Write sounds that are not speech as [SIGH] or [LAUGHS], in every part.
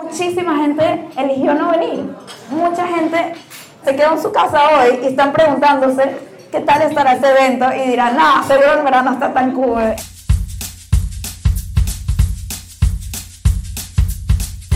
Muchísima gente eligió no venir. Mucha gente se quedó en su casa hoy y están preguntándose qué tal estará ese evento y dirán, no, seguro en verdad no está tan cool.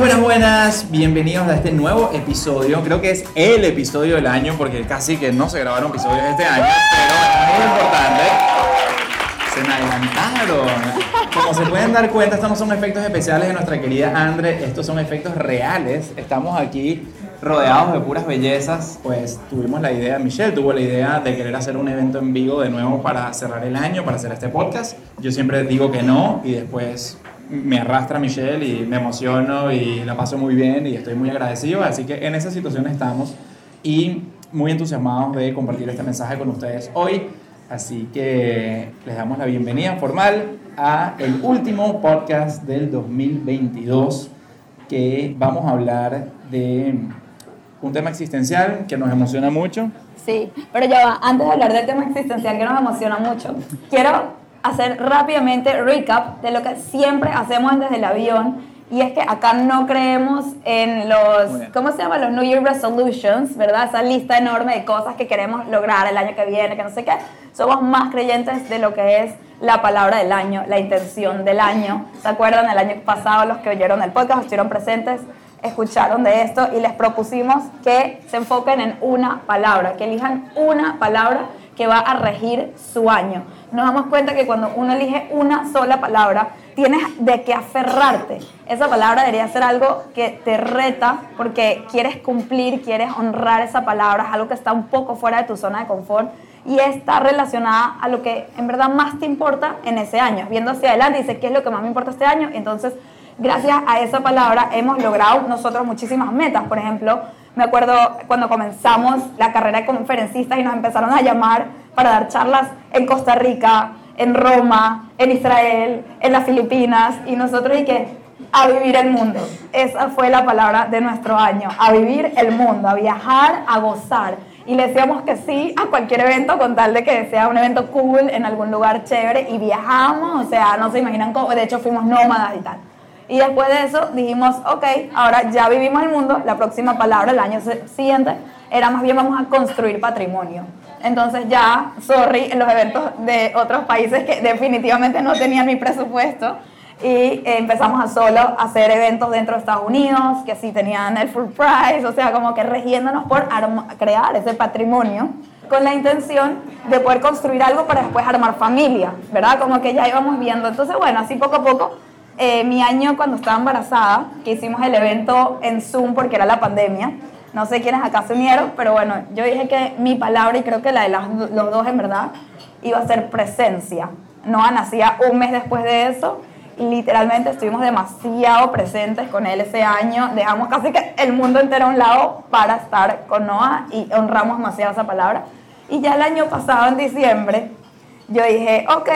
Buenas, buenas, bienvenidos a este nuevo episodio. Creo que es el episodio del año porque casi que no se grabaron episodios este año, pero es muy importante. Se me adelantaron. Como se pueden dar cuenta, estos no son efectos especiales de nuestra querida Andre, estos son efectos reales. Estamos aquí rodeados de puras bellezas. Pues tuvimos la idea, Michelle tuvo la idea de querer hacer un evento en vivo de nuevo para cerrar el año, para hacer este podcast. Yo siempre digo que no y después me arrastra Michelle y me emociono y la paso muy bien y estoy muy agradecido. Así que en esa situación estamos y muy entusiasmados de compartir este mensaje con ustedes hoy. Así que les damos la bienvenida formal a el último podcast del 2022 que vamos a hablar de un tema existencial que nos emociona mucho. Sí, pero ya va, antes de hablar del tema existencial que nos emociona mucho, quiero hacer rápidamente recap de lo que siempre hacemos desde el avión. Y es que acá no creemos en los, ¿cómo se llama? Los New Year Resolutions, ¿verdad? Esa lista enorme de cosas que queremos lograr el año que viene, que no sé qué. Somos más creyentes de lo que es la palabra del año, la intención del año. ¿Se acuerdan? El año pasado los que oyeron el podcast, estuvieron presentes, escucharon de esto y les propusimos que se enfoquen en una palabra, que elijan una palabra que va a regir su año nos damos cuenta que cuando uno elige una sola palabra, tienes de qué aferrarte. Esa palabra debería ser algo que te reta porque quieres cumplir, quieres honrar esa palabra, es algo que está un poco fuera de tu zona de confort y está relacionada a lo que en verdad más te importa en ese año. Viendo hacia adelante, dice, ¿qué es lo que más me importa este año? Entonces, gracias a esa palabra hemos logrado nosotros muchísimas metas. Por ejemplo, me acuerdo cuando comenzamos la carrera de conferencistas y nos empezaron a llamar para dar charlas en Costa Rica, en Roma, en Israel, en las Filipinas y nosotros y que a vivir el mundo. Esa fue la palabra de nuestro año, a vivir el mundo, a viajar, a gozar. Y le decíamos que sí a cualquier evento con tal de que sea un evento cool en algún lugar chévere y viajamos, o sea, no se imaginan cómo, de hecho fuimos nómadas y tal. Y después de eso dijimos, ok, ahora ya vivimos el mundo, la próxima palabra el año siguiente era más bien vamos a construir patrimonio. Entonces ya, sorry, en los eventos de otros países que definitivamente no tenían mi presupuesto y empezamos a solo hacer eventos dentro de Estados Unidos que sí tenían el full price, o sea, como que regiéndonos por crear ese patrimonio con la intención de poder construir algo para después armar familia, ¿verdad? Como que ya íbamos viendo. Entonces, bueno, así poco a poco eh, mi año cuando estaba embarazada, que hicimos el evento en Zoom porque era la pandemia, no sé quiénes acá se unieron, pero bueno, yo dije que mi palabra y creo que la de los dos en verdad iba a ser presencia. Noah nacía un mes después de eso y literalmente estuvimos demasiado presentes con él ese año. Dejamos casi que el mundo entero a un lado para estar con Noah y honramos demasiado esa palabra. Y ya el año pasado, en diciembre, yo dije, ok,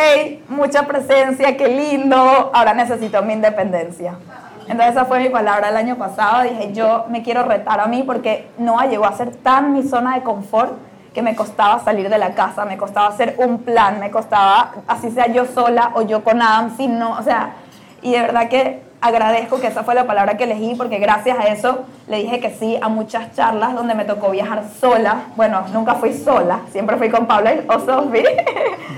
mucha presencia, qué lindo, ahora necesito mi independencia. Entonces esa fue mi palabra el año pasado, dije, yo me quiero retar a mí porque no llegó a ser tan mi zona de confort que me costaba salir de la casa, me costaba hacer un plan, me costaba, así sea yo sola o yo con Adam, si no, o sea, y de verdad que agradezco que esa fue la palabra que elegí porque gracias a eso le dije que sí a muchas charlas donde me tocó viajar sola. Bueno, nunca fui sola, siempre fui con Paula o Sofi.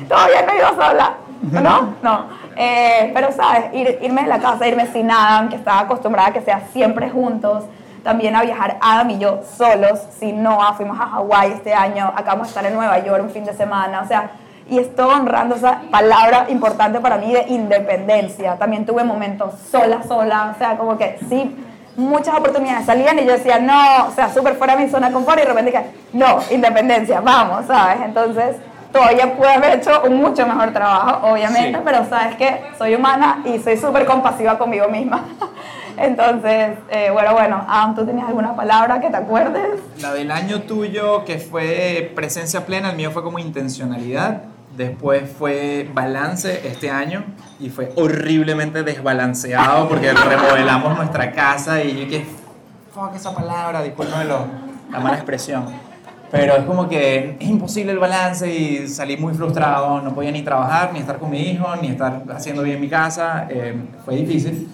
Todavía no he ido sola. ¿No? [LAUGHS] No. Eh, pero, ¿sabes? Ir- irme de la casa, irme sin Adam, que estaba acostumbrada a que sea siempre juntos. También a viajar Adam y yo solos, sin Noah. Fuimos a Hawái este año, acabamos de estar en Nueva York un fin de semana. O sea, y estoy honrando esa palabra importante para mí de independencia. También tuve momentos sola, sola. O sea, como que sí, muchas oportunidades salían y yo decía, no, o sea, súper fuera de mi zona de confort y de repente dije, no, independencia, vamos, ¿sabes? Entonces, todavía pude haber hecho un mucho mejor trabajo, obviamente, Sí. pero sabes que soy humana y soy súper compasiva conmigo misma. [LAUGHS] Entonces, eh, bueno, bueno, Adam, ¿tú tenías alguna palabra que te acuerdes? La del año tuyo, que fue presencia plena, el mío fue como intencionalidad. Después fue balance este año y fue horriblemente desbalanceado porque remodelamos nuestra casa y yo que fuck esa palabra, discúlpame la mala expresión. Pero es como que es imposible el balance y salí muy frustrado, no podía ni trabajar, ni estar con mi hijo, ni estar haciendo bien mi casa, eh, fue difícil.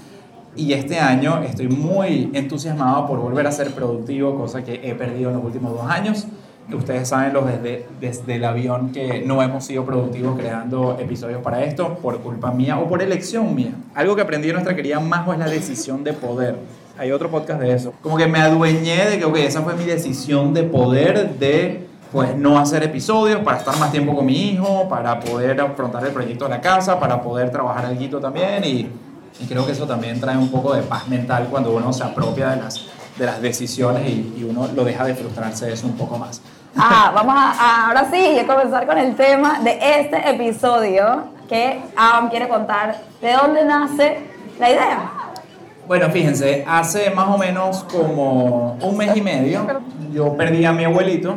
Y este año estoy muy entusiasmado por volver a ser productivo, cosa que he perdido en los últimos dos años. Ustedes saben los desde, desde el avión que no hemos sido productivos creando episodios para esto por culpa mía o por elección mía. Algo que aprendí de nuestra querida Majo es la decisión de poder. Hay otro podcast de eso. Como que me adueñé de que, ok, esa fue mi decisión de poder de pues no hacer episodios para estar más tiempo con mi hijo, para poder afrontar el proyecto de la casa, para poder trabajar algo también y, y creo que eso también trae un poco de paz mental cuando uno se apropia de las, de las decisiones y, y uno lo deja de frustrarse de eso un poco más. Ah, vamos a, a- ahora sí a comenzar con el tema de este episodio que Adam quiere contar de dónde nace la idea. Bueno, fíjense, hace más o menos como un mes y medio yo perdí a mi abuelito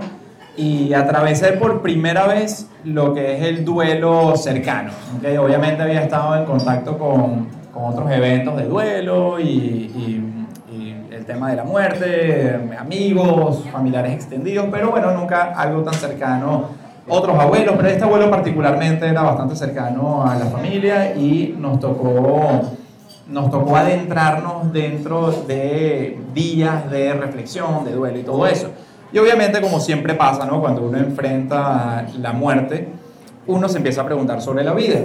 y atravesé por primera vez lo que es el duelo cercano. ¿ok? Obviamente había estado en contacto con, con otros eventos de duelo y, y- y el tema de la muerte, amigos, familiares extendidos, pero bueno, nunca algo tan cercano. Otros abuelos, pero este abuelo particularmente era bastante cercano a la familia y nos tocó nos tocó adentrarnos dentro de días de reflexión, de duelo y todo eso. Y obviamente, como siempre pasa, ¿no? cuando uno enfrenta la muerte, uno se empieza a preguntar sobre la vida.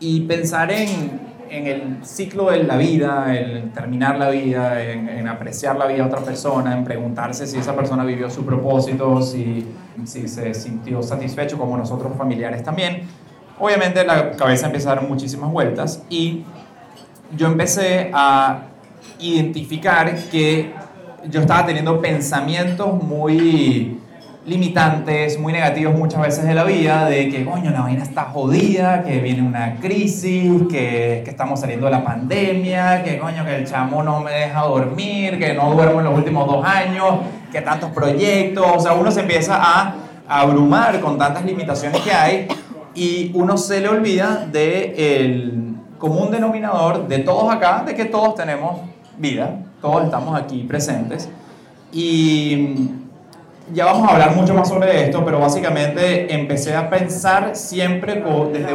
Y pensar en, en el ciclo de la vida, en terminar la vida, en, apreciar la vida de otra persona, en preguntarse si esa persona vivió su propósito, si, si se sintió satisfecho como nosotros familiares también. Obviamente la cabeza empieza a dar muchísimas vueltas y yo empecé a identificar que yo estaba teniendo pensamientos muy limitantes, muy negativos muchas veces de la vida, de que, coño, la vaina está jodida, que viene una crisis, que, que estamos saliendo de la pandemia, que, coño, que el chamo no me deja dormir, que no duermo en los últimos dos años, que tantos proyectos, o sea, uno se empieza a abrumar con tantas limitaciones que hay y uno se le olvida de el común denominador de todos acá, de que todos tenemos vida, todos estamos aquí presentes. Y ya vamos a hablar mucho más sobre esto, pero básicamente empecé a pensar siempre desde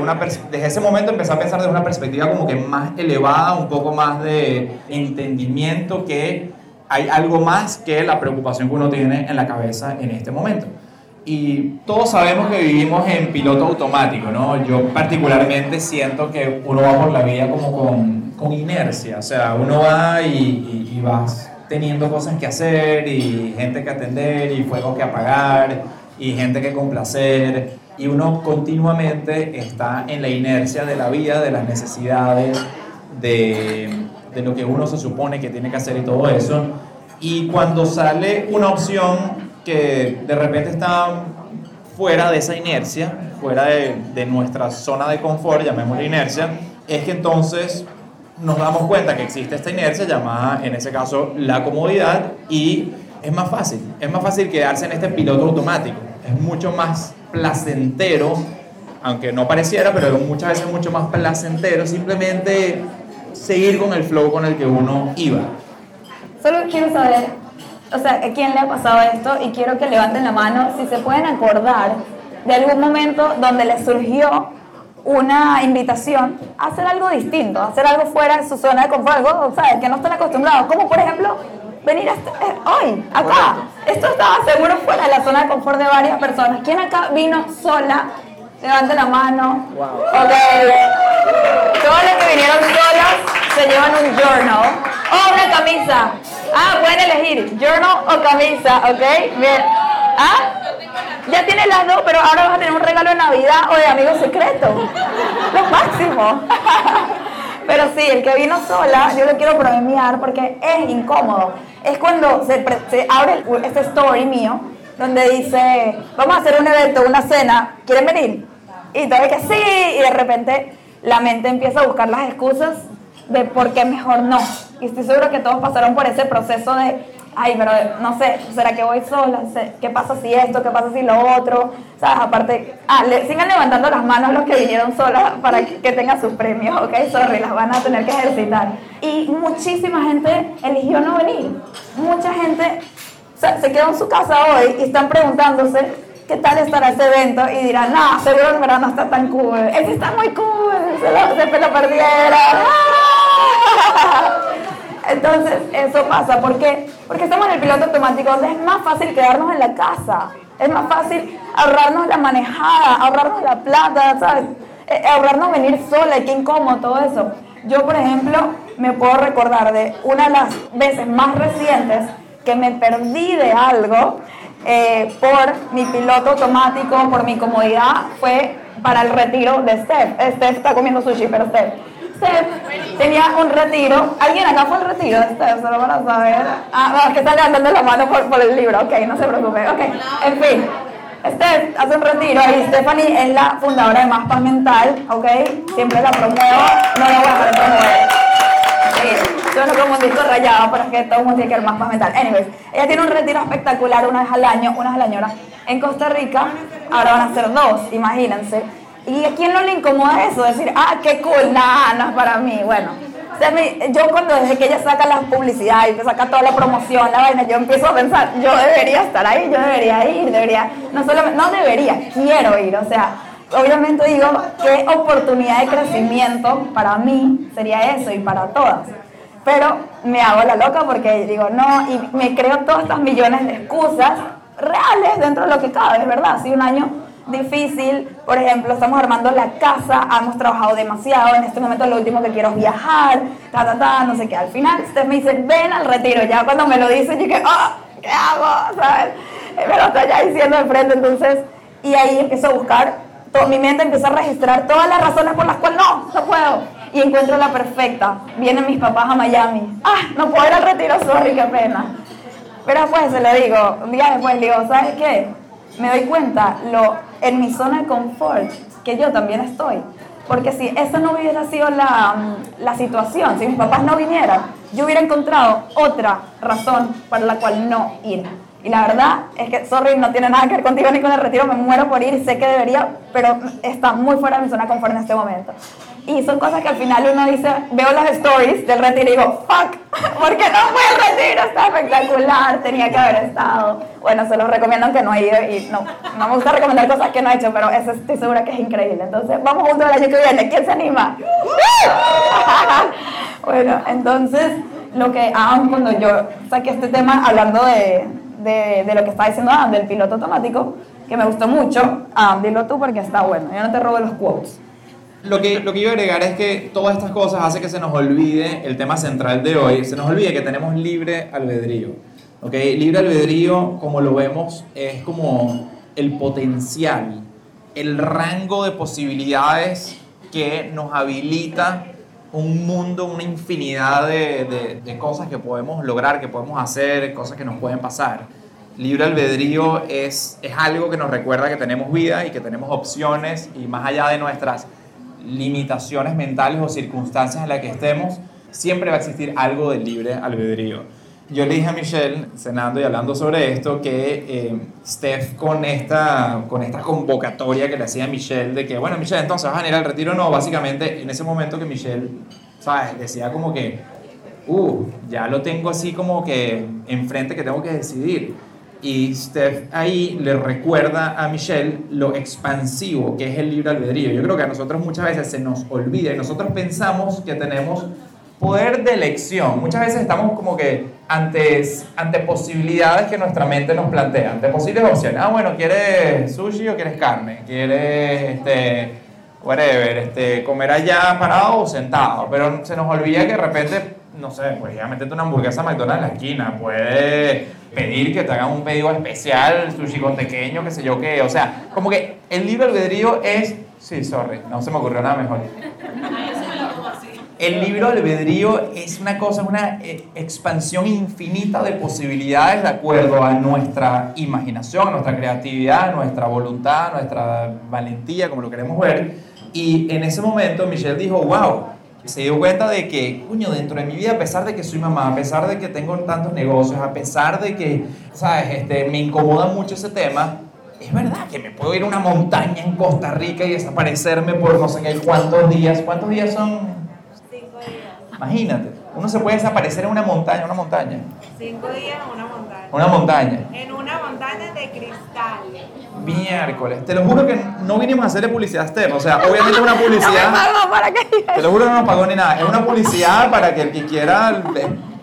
desde ese momento empecé a pensar desde una perspectiva como que más elevada, un poco más de entendimiento que hay algo más que la preocupación que uno tiene en la cabeza en este momento. Y todos sabemos que vivimos en piloto automático, ¿no? Yo particularmente siento que uno va por la vida como con, con inercia, o sea, uno va y, y, y vas teniendo cosas que hacer y gente que atender y fuegos que apagar y gente que complacer y uno continuamente está en la inercia de la vida, de las necesidades, de, de lo que uno se supone que tiene que hacer y todo eso. Y cuando sale una opción que de repente está fuera de esa inercia, fuera de, de nuestra zona de confort, llamémosla inercia, es que entonces nos damos cuenta que existe esta inercia llamada, en ese caso, la comodidad y es más fácil, es más fácil quedarse en este piloto automático, es mucho más placentero, aunque no pareciera, pero muchas veces mucho más placentero simplemente seguir con el flow con el que uno iba. Solo quiero saber, o sea, a quién le ha pasado esto y quiero que levanten la mano si se pueden acordar de algún momento donde les surgió una invitación a hacer algo distinto, a hacer algo fuera de su zona de confort, algo, sea, que no están acostumbrados, como por ejemplo venir a este- eh, hoy, acá. Esto estaba seguro fuera de la zona de confort de varias personas. ¿Quién acá vino sola? Levante la mano. Ok. Todas las que vinieron solas se llevan un journal o una camisa. Ah, pueden elegir journal o camisa, ¿ok? Bien. ¿Ah? Ya tienes las dos, pero ahora vas a tener un regalo de Navidad o de amigo secreto. Lo máximo. [LAUGHS] Pero sí, el que vino sola, yo lo quiero premiar porque es incómodo. Es cuando se, se abre este story mío, donde dice, vamos a hacer un evento, una cena, ¿quieren venir? Y todo que sí, y de repente la mente empieza a buscar las excusas de por qué mejor no. Y estoy seguro que todos pasaron por ese proceso de, ay, pero no sé, ¿será que voy sola? ¿Qué pasa si esto? ¿Qué pasa si lo otro? ¿Sabes? Aparte, ah, sigan levantando las manos los que vinieron solas para que, tengan sus premios, ¿ok? Sorry, las van a tener que ejercitar. Y muchísima gente eligió no venir. Mucha gente se quedó en su casa hoy y están preguntándose qué tal estará ese evento y dirán, no, seguro el verano está tan cool. Ese está muy cool, se lo, se lo perdieron. Entonces, eso pasa. ¿Por? Porque estamos en el piloto automático donde es más fácil quedarnos en la casa. Es más fácil ahorrarnos la manejada, ahorrarnos la plata, ¿sabes? Eh, ahorrarnos venir sola qué incómodo todo eso. Yo, por ejemplo, me puedo recordar de una de las veces más recientes que me perdí de algo eh, por mi piloto automático, por mi comodidad, fue para el retiro de Steph. Steph está comiendo sushi, pero Steph Steph tenía un retiro. ¿Alguien acá fue al retiro de Steph? Solo para saber. Ah, que está levantando la mano por, por, el libro. Ok, no se preocupe. Ok, en fin. Steph hace un retiro y Stephanie es la fundadora de Más Paz Mental. Ok, siempre la promuevo. No la voy a promover. Sí, suena como un disco rayado, pero es que todo el mundo tiene que ver Más Paz Mental. Anyways, ella tiene un retiro espectacular una vez al año, una vez al año en Costa Rica. Ahora van a ser dos, imagínense ¿Y a quién no le incomoda eso? Decir, ah, qué cool, nada, no es para mí. Bueno, yo cuando desde que ella saca la publicidad y saca toda la promoción, la vaina, yo empiezo a pensar, yo debería estar ahí, yo debería ir, debería, no solamente, no debería, quiero ir, o sea, obviamente digo, qué oportunidad de crecimiento para mí sería eso y para todas. Pero me hago la loca porque digo, no, y me creo todas estas millones de excusas reales dentro de lo que cabe, es verdad, si un año difícil. Por ejemplo, estamos armando la casa, hemos trabajado demasiado. En este momento lo último que quiero es viajar, ta, ta, ta, no sé qué. Al final, usted me dice, ven al retiro. Ya cuando me lo dice, yo dije, oh, ¿qué hago? ¿Sabes? Me lo está ya diciendo de frente. Entonces, y ahí empiezo a buscar, todo, mi mente empieza a registrar todas las razones por las cuales no, no puedo. Y encuentro la perfecta. Vienen mis papás a Miami. Ah, no puedo ir al retiro, sorry, qué pena. Pero pues se lo digo, un día después digo, ¿sabes qué? Me doy cuenta lo en mi zona de confort, que yo también estoy. Porque si esa no hubiera sido la, la situación, si mis papás no vinieran, yo hubiera encontrado otra razón para la cual no ir. Y la verdad es que, sorry, no tiene nada que ver contigo ni con el retiro, me muero por ir, sé que debería, pero está muy fuera de mi zona de confort en este momento. Y son cosas que al final uno dice, veo las stories del retiro y digo, fuck, porque no fue el retiro, está espectacular, tenía que haber estado. Bueno, se los recomiendo que no he ido y no, no me gusta recomendar cosas que no he hecho, pero eso estoy segura que es increíble. Entonces, vamos juntos el año que viene, ¿quién se anima? [LAUGHS] bueno, entonces, lo que hago cuando yo saqué este tema hablando de, de, lo que estaba diciendo Adam, del piloto automático, que me gustó mucho, ah, dilo tú porque está bueno, yo no te robo los quotes lo que, lo que yo agregar es que todas estas cosas hacen que se nos olvide el tema central de hoy, se nos olvide que tenemos libre albedrío. ¿okay? Libre albedrío, como lo vemos, es como el potencial, el rango de posibilidades que nos habilita un mundo, una infinidad de, de, cosas que podemos lograr, que podemos hacer, cosas que nos pueden pasar. Libre albedrío es, es algo que nos recuerda que tenemos vida y que tenemos opciones y más allá de nuestras limitaciones mentales o circunstancias en las que estemos, siempre va a existir algo de libre albedrío. Yo le dije a Michelle, cenando y hablando sobre esto, que eh, Steph con esta, con esta convocatoria que le hacía a Michelle de que, bueno, Michelle, entonces vas a ir al retiro, no, básicamente en ese momento que Michelle, ¿sabes? Decía como que, uh, ya lo tengo así como que enfrente que tengo que decidir. Y Steph ahí le recuerda a Michelle lo expansivo que es el libre albedrío. Yo creo que a nosotros muchas veces se nos olvida y nosotros pensamos que tenemos poder de elección. Muchas veces estamos como que ante, ante posibilidades que nuestra mente nos plantea, ante posibles opciones. Ah, bueno, ¿quieres sushi o quieres carne? ¿Quieres este, whatever, este, comer allá parado o sentado, pero se nos olvida que de repente, no sé, pues ya meterte una hamburguesa a McDonald's en la esquina, puedes pedir que te hagan un pedido especial, sushi con pequeño, qué sé yo qué, o sea, como que el libre albedrío es, sí, sorry, no se me ocurrió nada mejor. El libro albedrío es una cosa, una eh, expansión infinita de posibilidades de acuerdo a nuestra imaginación, a nuestra creatividad, a nuestra voluntad, a nuestra valentía, como lo queremos ver. Y en ese momento Michelle dijo, wow, se dio cuenta de que, coño, dentro de mi vida, a pesar de que soy mamá, a pesar de que tengo tantos negocios, a pesar de que, ¿sabes? Este, me incomoda mucho ese tema, es verdad que me puedo ir a una montaña en Costa Rica y desaparecerme por no sé qué cuántos días. ¿Cuántos días son? Cinco días. Imagínate, uno se puede desaparecer en una montaña, una montaña, Cinco días en una montaña. Una montaña. En una montaña de cristal. Miércoles, te lo juro que no vinimos a hacerle publicidad a Steph, o sea, obviamente es una publicidad, [LAUGHS] Pago para que te lo juro que no nos pagó ni nada, es una publicidad para que el que quiera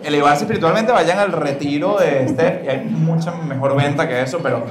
elevarse espiritualmente vayan al retiro de Steph, y hay mucha mejor venta que eso, pero,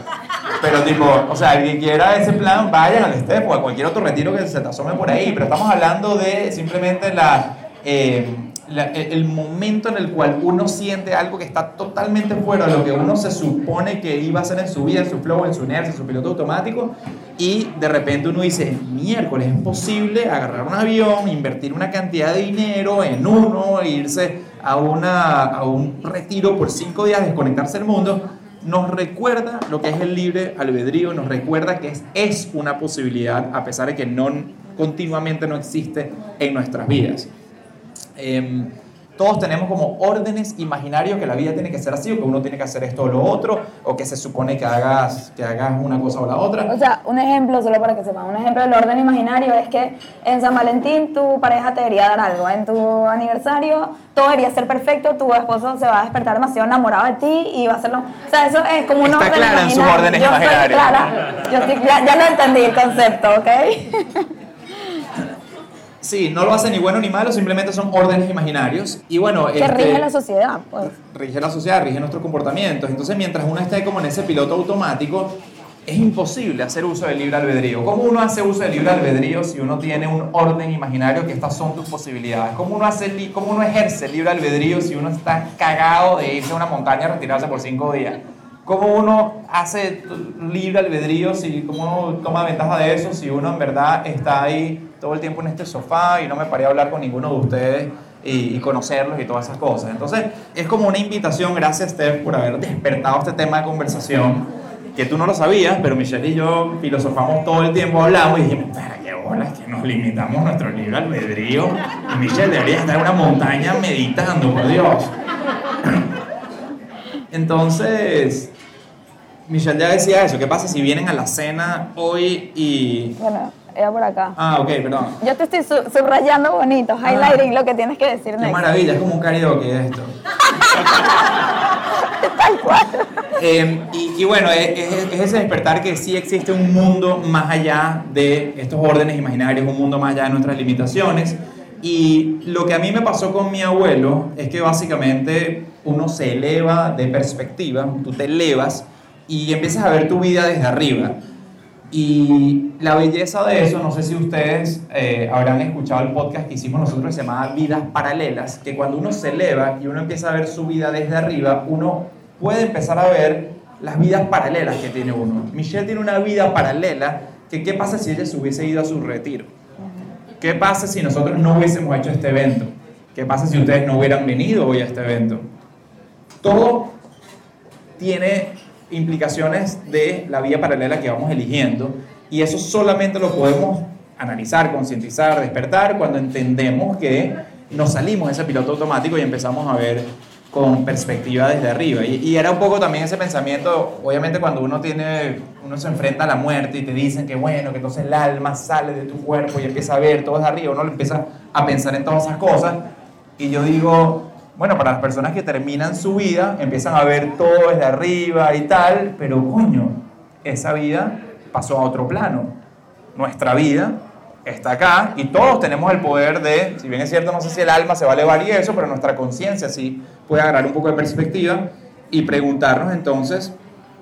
pero tipo, o sea, el que quiera ese plan, vayan al Steph o a cualquier otro retiro que se te asome por ahí, pero estamos hablando de simplemente la... eh, el momento en el cual uno siente algo que está totalmente fuera de lo que uno se supone que iba a hacer en su vida, en su flow, en su inercia, en su piloto automático, y de repente uno dice, miércoles, es posible agarrar un avión, invertir una cantidad de dinero en uno, irse a, una, a un retiro por cinco días, desconectarse del mundo, nos recuerda lo que es el libre albedrío, nos recuerda que es, es una posibilidad, a pesar de que no continuamente no existe en nuestras vidas. Em, todos tenemos como órdenes imaginarios que la vida tiene que ser así, o que uno tiene que hacer esto o lo otro, o que se supone que hagas, que hagas una cosa o la otra. O sea, un ejemplo, solo para que sepan, un ejemplo del orden imaginario es que en San Valentín tu pareja te debería dar algo, en tu aniversario todo debería ser perfecto, tu esposo se va a despertar demasiado enamorado de ti y va a hacerlo... O sea, eso es como un Está orden clara en sus imaginario. órdenes Yo estoy imaginarios. clara, yo estoy- ya, ya lo entendí el concepto, ¿ok? [LAUGHS] Sí, no lo hace ni bueno ni malo, simplemente son órdenes imaginarios. Y bueno, que este, rige la sociedad, pues. rige la sociedad, rige nuestros comportamientos. Entonces, mientras uno esté como en ese piloto automático, es imposible hacer uso del libre albedrío. ¿Cómo uno hace uso del libre albedrío si uno tiene un orden imaginario que estas son tus posibilidades? ¿Cómo uno, hace, cómo uno ejerce el libre albedrío si uno está cagado de irse a una montaña a retirarse por cinco días? ¿Cómo uno hace libre albedrío si cómo uno toma ventaja de eso si uno en verdad está ahí todo el tiempo en este sofá y no me paré a hablar con ninguno de ustedes y, y conocerlos y todas esas cosas? Entonces, es como una invitación, gracias Steph por haber despertado este tema de conversación que tú no lo sabías, pero Michelle y yo filosofamos todo el tiempo, hablamos y dijimos, qué bolas que nos limitamos nuestro libre albedrío y Michelle debería estar en una montaña meditando, por Dios. [CLEARS THROAT] Entonces, Michelle ya decía eso, ¿qué pasa si vienen a la cena hoy y... ella por acá. Ah, ok, perdón. Yo te estoy su- subrayando bonito, highlighting lo que tienes que decir Ah. Qué next. maravilla, es como un karaoke esto. [LAUGHS] Tal cual. Eh, y, y bueno, es, es- es ese despertar que sí existe un mundo más allá de estos órdenes imaginarios, un mundo más allá de nuestras limitaciones. Y lo que a mí me pasó con mi abuelo es que básicamente uno se eleva de perspectiva, tú te elevas y empiezas a ver tu vida desde arriba. Y la belleza de eso, no sé si ustedes eh, habrán escuchado el podcast que hicimos nosotros que se llama Vidas Paralelas, que cuando uno se eleva y uno empieza a ver su vida desde arriba, uno puede empezar a ver las vidas paralelas que tiene uno. Michelle tiene una vida paralela, que qué pasa si ella se hubiese ido a su retiro. ¿Qué pasa si nosotros no hubiésemos hecho este evento? ¿Qué pasa si ustedes no hubieran venido hoy a este evento? Todo tiene implicaciones de la vía paralela que vamos eligiendo y eso solamente lo podemos analizar, concientizar, despertar cuando entendemos que nos salimos de ese piloto automático y empezamos a ver con perspectiva desde arriba. Y, era un poco también ese pensamiento, obviamente cuando uno tiene, uno se enfrenta a la muerte y te dicen que bueno, que entonces el alma sale de tu cuerpo y empieza a ver todo desde arriba, uno empieza a pensar en todas esas cosas y yo digo, bueno, para las personas que terminan su vida, empiezan a ver todo desde arriba y tal, pero coño, esa vida pasó a otro plano. Nuestra vida está acá y todos tenemos el poder de, si bien es cierto, no sé si el alma se va a elevar y eso, pero nuestra conciencia sí puede agarrar un poco de perspectiva y preguntarnos entonces,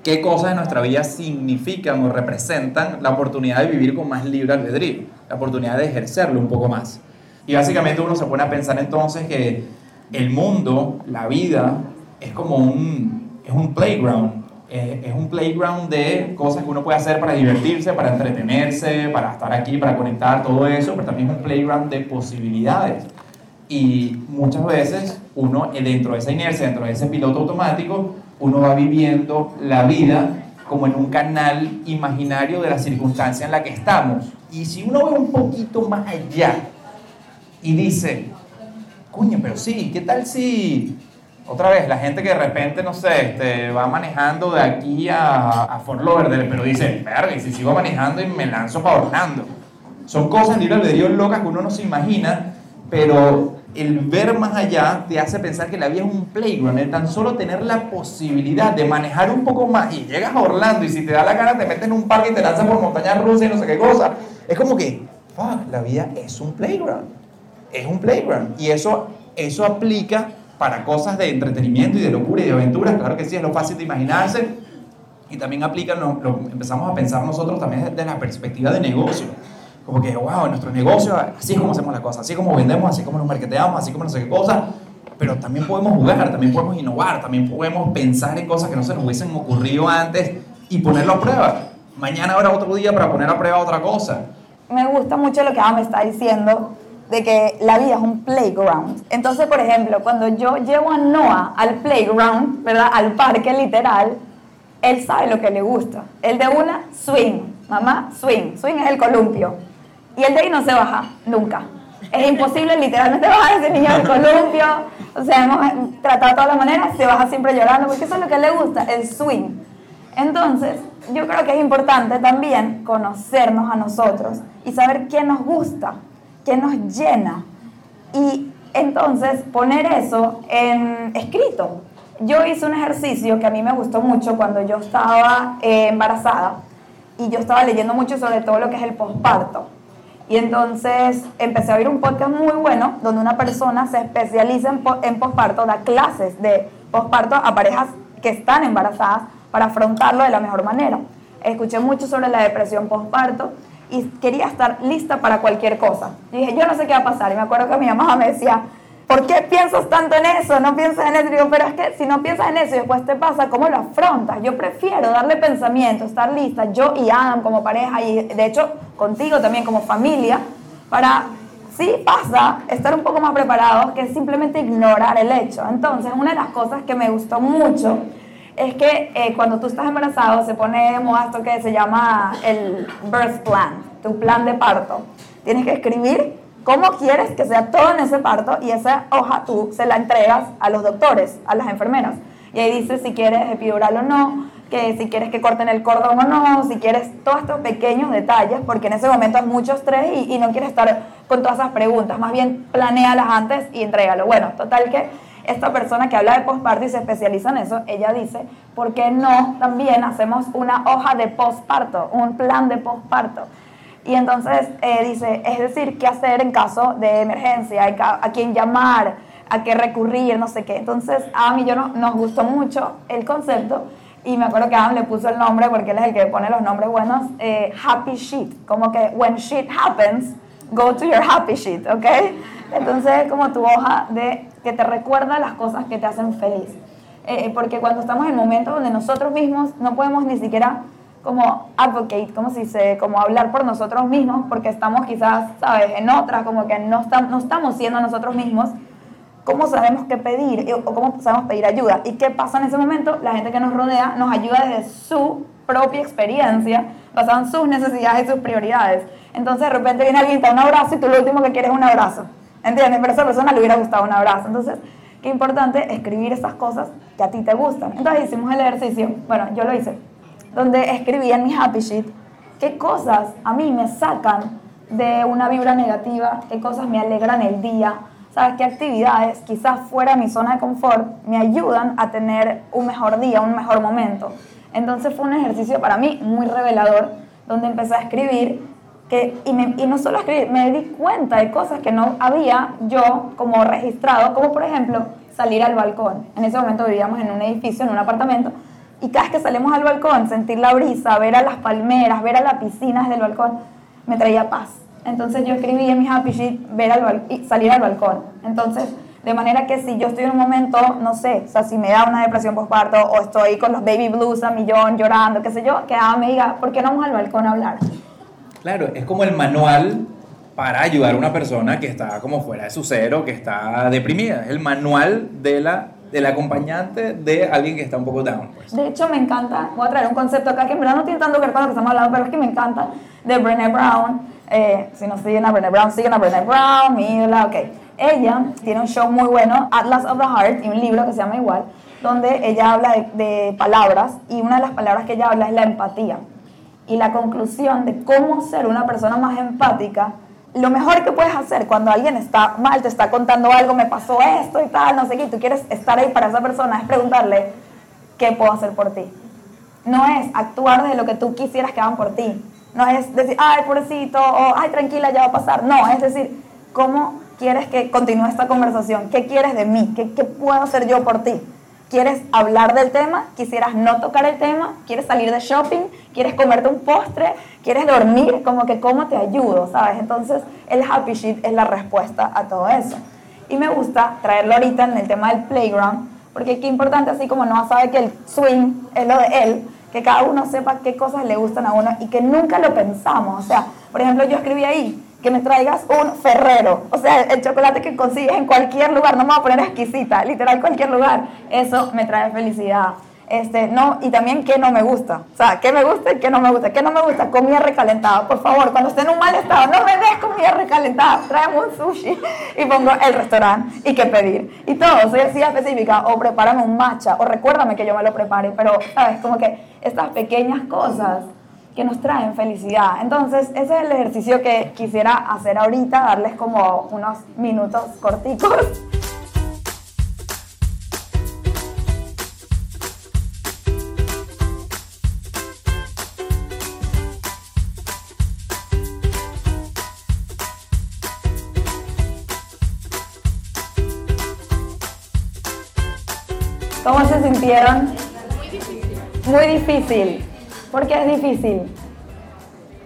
qué cosas en nuestra vida significan o representan la oportunidad de vivir con más libre albedrío, la oportunidad de ejercerlo un poco más. Y básicamente uno se pone a pensar entonces que el mundo, la vida, es como un, es un playground. es un playground de cosas que uno puede hacer para divertirse, para entretenerse, para estar aquí, para conectar, todo eso, pero también es un playground de posibilidades. Y muchas veces uno, eh, dentro de esa inercia, dentro de ese piloto automático, uno va viviendo la vida como en un canal imaginario de la circunstancia en la que estamos. Y si uno ve un poquito más allá y dice, coño, pero sí, ¿qué tal si otra vez la gente que de repente, no sé, este, va manejando de aquí a, a Fort Lauderdale, pero dice, verga, y si sigo manejando y me lanzo para Orlando? Son cosas libre albedrío locas que uno no se imagina, pero el ver más allá te hace pensar que la vida es un playground, el tan solo tener la posibilidad de manejar un poco más y llegas a Orlando y si te da la gana te metes en un parque y te lanzas por montañas rusas y no sé qué cosa. Es como que, fuck, la vida es un playground. Es un playground. Y eso, eso aplica para cosas de entretenimiento y de locura y de aventuras. Claro que sí, es lo fácil de imaginarse. Y también aplica, lo, lo empezamos a pensar nosotros también desde la perspectiva de negocio. Como que, wow, nuestro negocio, así es como hacemos las cosas, así es como vendemos, así como nos marketeamos, así como no sé qué cosa. Pero también podemos jugar, también podemos innovar, también podemos pensar en cosas que no se nos hubiesen ocurrido antes y ponerlo a prueba. Mañana habrá otro día para poner a prueba otra cosa. me gusta mucho lo que Adam está diciendo de que la vida es un playground. Entonces, por ejemplo, cuando yo llevo a Noah al playground, ¿verdad? Al parque literal, él sabe lo que le gusta. El de una, swing. Mamá, swing. Swing es el columpio. Y el de ahí no se baja, nunca. Es imposible literalmente bajar ese niño del columpio. O sea, hemos tratado de todas las maneras, se baja siempre llorando, porque eso es lo que le gusta, el swing. Entonces, yo creo que es importante también conocernos a nosotros y saber qué nos gusta, qué nos llena. Y entonces poner eso en escrito. Yo hice un ejercicio que a mí me gustó mucho cuando yo estaba eh, embarazada y yo estaba leyendo mucho sobre todo lo que es el posparto. Y entonces empecé a oír un podcast muy bueno donde una persona se especializa en, po- en posparto, da clases de posparto a parejas que están embarazadas para afrontarlo de la mejor manera. Escuché mucho sobre la depresión posparto y quería estar lista para cualquier cosa. Y dije, yo no sé qué va a pasar. Y me acuerdo que mi mamá me decía, ¿por qué piensas tanto en eso? No piensas en eso. Y digo, pero es que si no piensas en eso y después te pasa, ¿cómo lo afrontas? Yo prefiero darle pensamiento, estar lista, yo y Adam como pareja y de hecho contigo también como familia, para, sí pasa, estar un poco más preparados que simplemente ignorar el hecho. Entonces, una de las cosas que me gustó mucho es que eh, cuando tú estás embarazado se pone de moda esto que se llama el birth plan, tu plan de parto. Tienes que escribir cómo quieres que sea todo en ese parto y esa hoja tú se la entregas a los doctores, a las enfermeras. Y ahí dice si quieres epidural o no, que si quieres que corten el cordón o no, si quieres todos estos pequeños detalles, porque en ese momento hay mucho estrés y, y no quieres estar con todas esas preguntas, más bien planéalas antes y entrégalo. Bueno, total que esta persona que habla de posparto y se especializa en eso, ella dice, ¿por qué no también hacemos una hoja de posparto, un plan de posparto? Y entonces eh, dice, es decir, qué hacer en caso de emergencia, a quién llamar, a qué recurrir, no sé qué. Entonces, a mí yo no, nos gustó mucho el concepto y me acuerdo que Adam le puso el nombre, porque él es el que pone los nombres buenos, eh, Happy Sheet, como que when shit happens, go to your happy sheet, ¿ok? Entonces es como tu hoja de que te recuerda las cosas que te hacen feliz. Eh, porque cuando estamos en momentos donde nosotros mismos no podemos ni siquiera como advocate, como se dice, como hablar por nosotros mismos, porque estamos quizás, ¿sabes?, en otra, como que no, estam- no estamos siendo nosotros mismos, ¿cómo sabemos qué pedir eh, o cómo sabemos pedir ayuda? ¿Y qué pasa en ese momento? La gente que nos rodea nos ayuda desde su propia experiencia, basada en sus necesidades y sus prioridades. Entonces de repente viene alguien, te da un abrazo y tú lo último que quieres es un abrazo. ¿Entiendes? Pero a esa persona le hubiera gustado un abrazo. Entonces, qué importante escribir esas cosas que a ti te gustan. Entonces hicimos el ejercicio, bueno, yo lo hice, donde escribí en mi happy sheet qué cosas a mí me sacan de una vibra negativa, qué cosas me alegran el día, ¿sabes? Qué actividades, quizás fuera de mi zona de confort, me ayudan a tener un mejor día, un mejor momento. Entonces fue un ejercicio para mí muy revelador, donde empecé a escribir, que, y, me- y no solo a escribir, me di cuenta de cosas que no había yo como registrado, como por ejemplo salir al balcón. En ese momento vivíamos en un edificio, en un apartamento, Y cada vez que salimos al balcón, sentir la brisa, ver a las palmeras, ver a la piscina desde el balcón, me traía paz. Entonces yo escribí en mi happy sheet ver al y salir al balcón. Entonces, de manera que si yo estoy en un momento, no sé, o sea, si me da una depresión postparto o estoy con los baby blues a millón llorando, qué sé yo, que Ada me diga, ¿por qué no vamos al balcón a hablar? Claro, es como el manual para ayudar a una persona que está como fuera de su cero, que está deprimida. Es el manual de la, del acompañante de alguien que está un poco down. Pues. De hecho, me encanta, voy a traer un concepto acá que en verdad no tiene tanto que ver con lo que estamos hablando, pero es que me encanta, de Brené Brown. Eh, si no siguen a Brené Brown, siguen a Brené Brown, mi ídola, ok. Ella tiene un show muy bueno, Atlas of the Heart, y un libro que se llama igual, donde ella habla de, de palabras, y una de las palabras que ella habla es la empatía. Y la conclusión de cómo ser una persona más empática, lo mejor que puedes hacer cuando alguien está mal, te está contando algo, me pasó esto y tal, no sé qué, y tú quieres estar ahí para esa persona, es preguntarle, ¿qué puedo hacer por ti? No es actuar desde lo que tú quisieras que hagan por ti. No es decir, ay, pobrecito, o ay, tranquila, ya va a pasar. No, es decir, ¿cómo quieres que continúe esta conversación? ¿Qué quieres de mí? ¿Qué, qué puedo hacer yo por ti? ¿Quieres hablar del tema? ¿Quisieras no tocar el tema? ¿Quieres salir de shopping? ¿Quieres comerte un postre? ¿Quieres dormir? Como que, ¿cómo te ayudo? ¿Sabes? Entonces, el happy sheet es la respuesta a todo eso. Y me gusta traerlo ahorita en el tema del playground, porque qué importante, así como no sabe que el swing es lo de él, que cada uno sepa qué cosas le gustan a uno y que nunca lo pensamos. O sea, por ejemplo, yo escribí ahí que me traigas un ferrero, o sea, el chocolate que consigues en cualquier lugar, no me voy a poner exquisita, literal cualquier lugar, eso me trae felicidad. Este, no, y también qué no me gusta, o sea, qué me gusta y qué no me gusta, qué no me gusta, comida recalentada, por favor, cuando esté en un mal estado, no me des comida recalentada, tráeme un sushi y pongo el restaurante. Y qué pedir, y todo, soy así específica, o prepárame un matcha, o recuérdame que yo me lo prepare, pero, sabes, como que estas pequeñas cosas que nos traen felicidad. Entonces, ese es el ejercicio que quisiera hacer ahorita, darles como unos minutos corticos. ¿Cómo se sintieron? Muy difícil. ¿Por qué es difícil?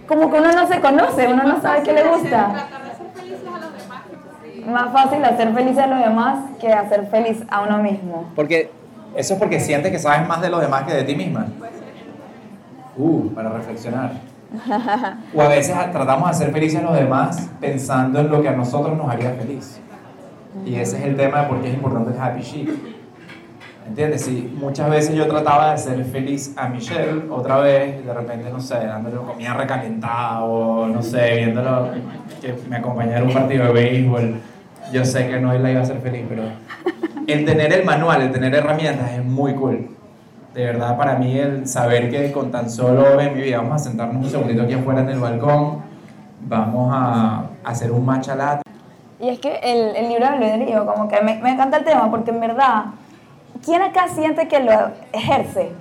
Como que uno no se conoce, uno no sabe qué le gusta. Más fácil hacer feliz a los demás que hacer feliz a uno mismo. Porque eso es porque sientes que sabes más de los demás que de ti misma. Uh, para reflexionar. O a veces tratamos de hacer felices a los demás pensando en lo que a nosotros nos haría feliz. Y ese es el tema de por qué es importante el happy sheet. ¿Entiendes? Si muchas veces yo trataba de hacer feliz a Michelle, otra vez, de repente, no sé, dándole comida recalentada o no sé, viéndolo que me acompañara en un partido de béisbol, yo sé que no la iba a hacer feliz, pero el tener el manual, el tener herramientas es muy cool. De verdad, para mí, el saber que con tan solo en mi vida vamos a sentarnos un segundito aquí afuera en el balcón, vamos a hacer un matcha. Y es que el, el libro del albedrío, como que me, me encanta el tema, porque en verdad, ¿quién acá siente que lo ejerce?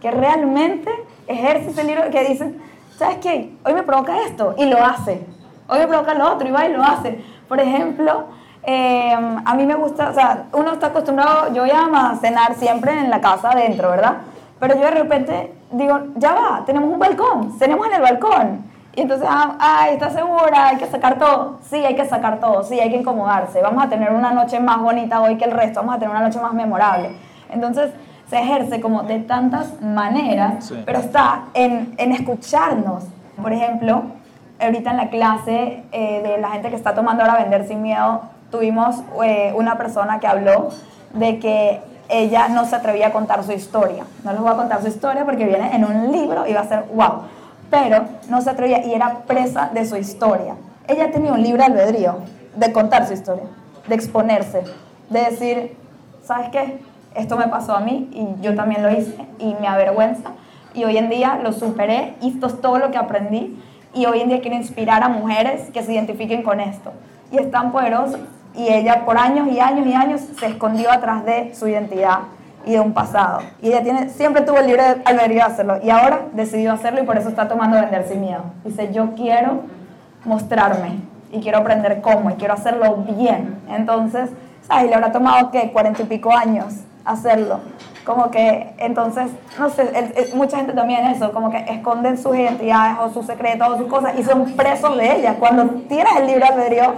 Que realmente ejerce ese libro, que dice, ¿sabes qué? Hoy me provoca esto, y lo hace. Hoy me provoca lo otro, y va y lo hace. Por ejemplo, eh, a mí me gusta, o sea, uno está acostumbrado, yo voy a cenar siempre en la casa adentro, ¿verdad? Pero yo de repente digo, ya va, tenemos un balcón, tenemos en el balcón. Y entonces, ah, ay, ¿estás segura? Hay que sacar todo. Sí, hay que sacar todo, sí, hay que incomodarse. Vamos a tener una noche más bonita hoy que el resto, vamos a tener una noche más memorable. Entonces, se ejerce como de tantas maneras, Sí. pero está en, en escucharnos. Por ejemplo, ahorita en la clase eh, de la gente que está tomando ahora Vender Sin Miedo, tuvimos eh, una persona que habló de que ella no se atrevía a contar su historia. No les voy a contar su historia porque viene en un libro y va a ser wow. Pero no se atrevía y era presa de su historia. Ella tenía un libre albedrío de contar su historia, de exponerse, de decir, ¿sabes qué? Esto me pasó a mí y yo también lo hice y me avergüenza. Y hoy en día lo superé y esto es todo lo que aprendí. Y hoy en día quiero inspirar a mujeres que se identifiquen con esto. Y es tan poderoso. Y ella por años y años y años se escondió atrás de su identidad y de un pasado. Y ella tiene, siempre tuvo el libre albedrío de hacerlo. Y ahora decidió hacerlo y por eso está tomando Vender Sin Miedo. Dice, yo quiero mostrarme y quiero aprender cómo y quiero hacerlo bien. Entonces, ¿sabes? Le habrá tomado, ¿qué? Cuarenta y pico años hacerlo. Como que, entonces, no sé, el- mucha gente también eso, como que esconden sus identidades o sus secretos o sus cosas y son presos de ellas. Cuando tienes el libre albedrío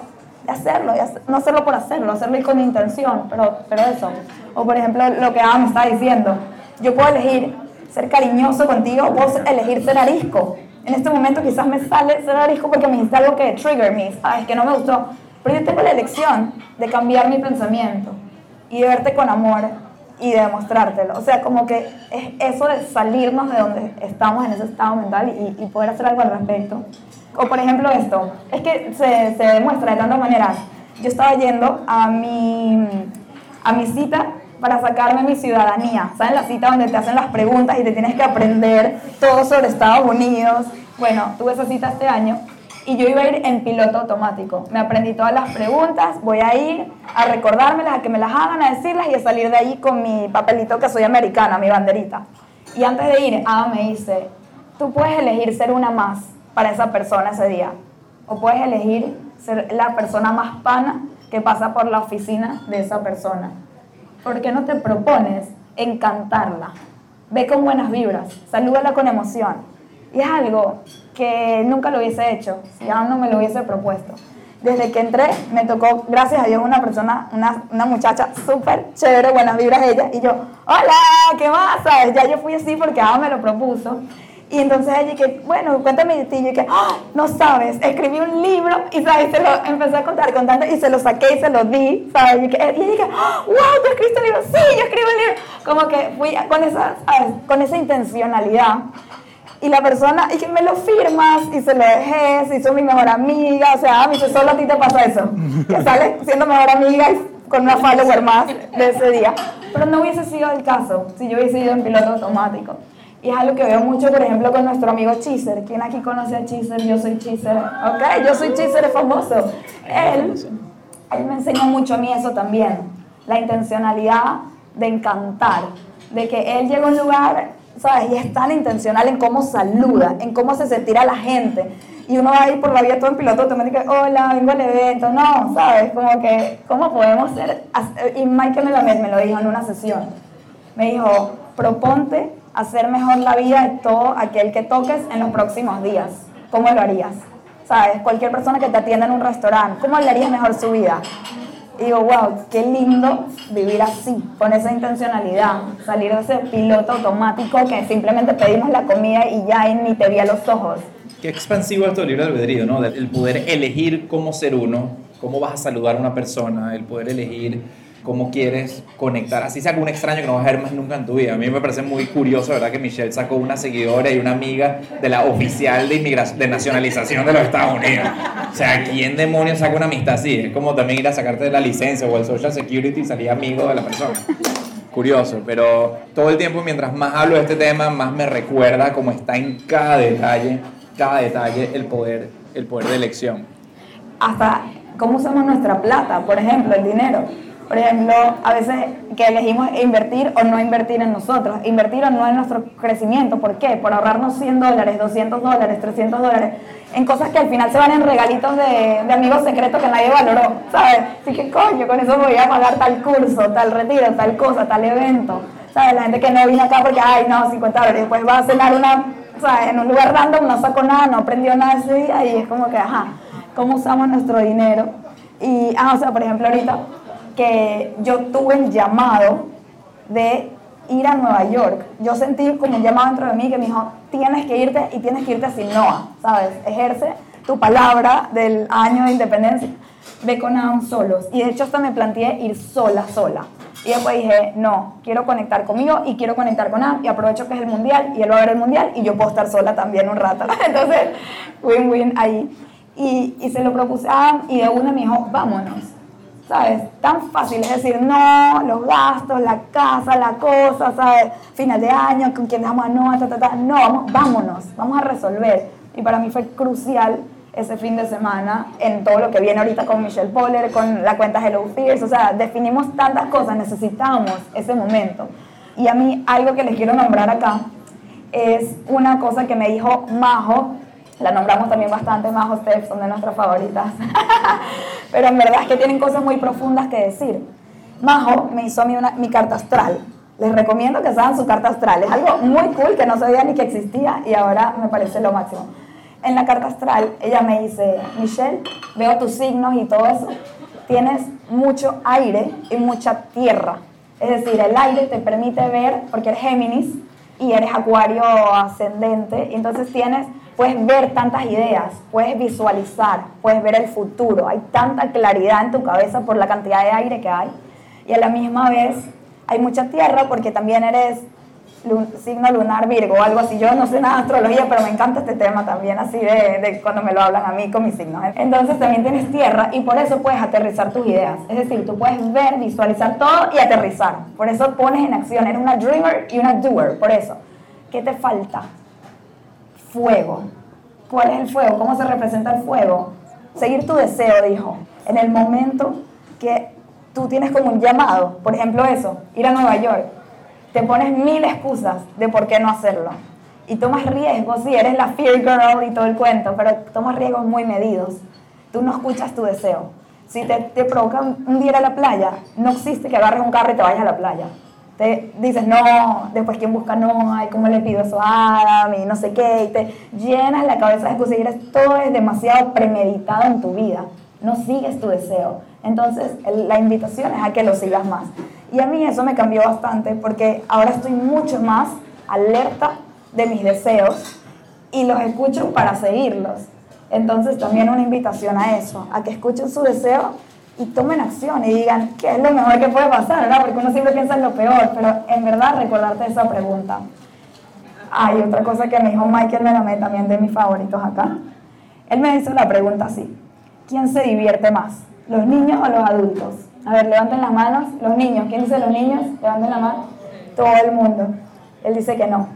hacerlo, no hacerlo por hacerlo, hacerlo y con intención, pero, pero eso. O por ejemplo, lo que Ana me está diciendo, yo puedo elegir ser cariñoso contigo puedo elegir ser arisco. En este momento quizás me sale ser arisco porque me dijiste algo que trigger me, ¿sabes? Que no me gustó. Pero yo tengo la elección de cambiar mi pensamiento y de verte con amor y de demostrártelo. O sea, como que es eso de salirnos de donde estamos en ese estado mental y, y poder hacer algo al respecto. O por ejemplo esto, es que se, se demuestra de tantas maneras. Yo estaba yendo a mi, a mi cita para sacarme mi ciudadanía. ¿Saben la cita donde te hacen las preguntas y te tienes que aprender todo sobre Estados Unidos? Bueno, tuve esa cita este año y yo iba a ir en piloto automático. Me aprendí todas las preguntas, voy a ir a recordármelas, a que me las hagan, a decirlas y a salir de ahí con mi papelito que soy americana, mi banderita. Y antes de ir, Ada me dice, tú puedes elegir ser una más para esa persona ese día. O puedes elegir ser la persona más pana que pasa por la oficina de esa persona. ¿Por qué no te propones encantarla? Ve con buenas vibras, salúdala con emoción. Y es algo que nunca lo hubiese hecho, si ya no me lo hubiese propuesto. Desde que entré, me tocó, gracias a Dios, una persona, una, una muchacha súper chévere, buenas vibras ella. Y yo, hola, ¿qué más? Ya yo fui así porque Ada me lo propuso. Y entonces ella que, bueno, cuéntame de ti. Y yo que, "Ah, no sabes, escribí un libro y, ¿sabes? Se lo empecé a contar, contando y se lo saqué y se lo di, ¿sabes? Y, que, ella que, "Ah, wow, ¿tú escribiste un libro? Sí, yo escribí un libro. Como que fui con esa, ¿sabes? Con esa intencionalidad. Y la persona, y que me lo firmas, y se lo dejé, se hizo mi mejor amiga, o sea, a mí solo a ti te pasa eso, que sale siendo mejor amiga y con una follower más de ese día. Pero no hubiese sido el caso si yo hubiese ido en piloto automático. Y es algo que veo mucho, por ejemplo, con nuestro amigo Chiser. ¿Quién aquí conoce a Chiser? Yo soy Chiser. Ok, yo soy Chiser, es famoso. Él, él me enseñó mucho a mí eso también. La intencionalidad de encantar. De que él llega a un lugar, ¿sabes? Y es tan intencional en cómo saluda, en cómo se sentir a la gente. Y uno va a ir por la vía todo en piloto automático, hola, vengo al evento. No, ¿sabes? Como que, ¿cómo podemos ser? Y Michael Melamed me lo dijo en una sesión. Me dijo, proponte hacer mejor la vida de todo aquel que toques en los próximos días. ¿Cómo lo harías? ¿Sabes? Cualquier persona que te atienda en un restaurante, ¿cómo le harías mejor su vida? Y digo, wow, qué lindo vivir así, con esa intencionalidad, salir de ese piloto automático que simplemente pedimos la comida y ya ni te vi los ojos. Qué expansivo esto del libre albedrío, ¿no? El poder elegir cómo ser uno, cómo vas a saludar a una persona, el poder elegir cómo quieres conectar, así sea con un extraño que no vas a ver más nunca en tu vida. A mí me parece muy curioso, ¿verdad? Que Michelle sacó una seguidora y una amiga de la oficial de inmigración, de nacionalización de los Estados Unidos. O sea, ¿quién demonios saca una amistad así? Es como también ir a sacarte de la licencia o el Social Security y salir amigo de la persona. Curioso, pero todo el tiempo mientras más hablo de este tema, más me recuerda cómo está en cada detalle, cada detalle el poder, el poder de elección. Hasta cómo usamos nuestra plata, por ejemplo, el dinero. Por ejemplo, a veces que elegimos invertir o no invertir en nosotros, invertir o no en nuestro crecimiento. ¿Por qué? Por ahorrarnos 100 dólares, 200 dólares, 300 dólares, en cosas que al final se van en regalitos de, de amigos secretos que nadie valoró, ¿sabes? Así que coño, con eso voy a pagar tal curso, tal retiro, tal cosa, tal evento. ¿Sabes? La gente que no vino acá porque, ay, no, 50 dólares, después va a cenar una, ¿sabes? En un lugar random, no sacó nada, no aprendió nada ese día y es como que, ajá, ¿cómo usamos nuestro dinero? Y, ah, o sea, por ejemplo, ahorita que yo tuve el llamado de ir a Nueva York. Yo sentí como un llamado dentro de mí que me dijo, tienes que irte y tienes que irte sin Noah, ¿sabes? Ejerce tu palabra del año de independencia. Ve con Adam solos. Y de hecho hasta me planteé ir sola, sola. Y después dije, no, quiero conectar conmigo y quiero conectar con Adam y aprovecho que es el mundial y él va a ver el mundial y yo puedo estar sola también un rato. [LAUGHS] Entonces, win-win ahí. Y, y se lo propuse a Adam y de una me dijo, vámonos. ¿Sabes? Tan fácil es decir, no, los gastos, la casa, la cosa, ¿sabes? Final de año, con quién dejamos a no, ta, ta, ta. No, vamos, vámonos, vamos a resolver. Y para mí fue crucial ese fin de semana en todo lo que viene ahorita con Michelle Poller, con la cuenta Hello Fears, o sea, definimos tantas cosas, necesitamos ese momento. Y a mí algo que les quiero nombrar acá es una cosa que me dijo Majo, la nombramos también bastante, Majo Steph, son de nuestras favoritas, [LAUGHS] pero en verdad es que tienen cosas muy profundas que decir. Majo me hizo mí una, mi carta astral. Les recomiendo que sean su carta astral. Es algo muy cool que no sabía ni que existía y ahora me parece lo máximo. En la carta astral, ella me dice, Michelle, veo tus signos y todo eso. Tienes mucho aire y mucha tierra. Es decir, el aire te permite ver, porque eres Géminis y eres Acuario ascendente, entonces tienes, puedes ver tantas ideas, puedes visualizar, puedes ver el futuro. Hay tanta claridad en tu cabeza por la cantidad de aire que hay. Y a la misma vez hay mucha tierra porque también eres signo lunar Virgo algo así. Yo no sé nada de astrología, pero me encanta este tema también, así de, de cuando me lo hablan a mí con mis signos. Entonces también tienes tierra y por eso puedes aterrizar tus ideas. Es decir, tú puedes ver, visualizar todo y aterrizar. Por eso pones en acción. Eres una dreamer y una doer. Por eso. ¿Qué te falta? Fuego. ¿Cuál es el fuego? ¿Cómo se representa el fuego? Seguir tu deseo, dijo. En el momento que tú tienes como un llamado, por ejemplo eso, ir a Nueva York, te pones mil excusas de por qué no hacerlo. Y tomas riesgos, sí, eres la fear girl y todo el cuento, pero tomas riesgos muy medidos. Tú no escuchas tu deseo. Si te, te provoca un, día ir a la playa, no existe que agarres un carro y te vayas a la playa. Te dices, no, después quien busca, no, ay, ¿cómo le pido eso a Adam? Y no sé qué, y te llenas la cabeza de excusas y todo es demasiado premeditado en tu vida. No sigues tu deseo. Entonces, la invitación es a que lo sigas más. Y a mí eso me cambió bastante porque ahora estoy mucho más alerta de mis deseos y los escucho para seguirlos. Entonces también una invitación a eso, a que escuchen su deseo y tomen acción y digan qué es lo mejor que puede pasar, ¿verdad? Porque uno siempre piensa en lo peor, pero en verdad recordarte esa pregunta. Hay otra cosa que me dijo Michael Melamé, también de mis favoritos acá. Él me hizo la pregunta así, ¿quién se divierte más? ¿Los niños o los adultos? A ver, levanten las manos. Los niños, ¿quién dice los niños? Levanten la mano. Todo el mundo. Él dice que no,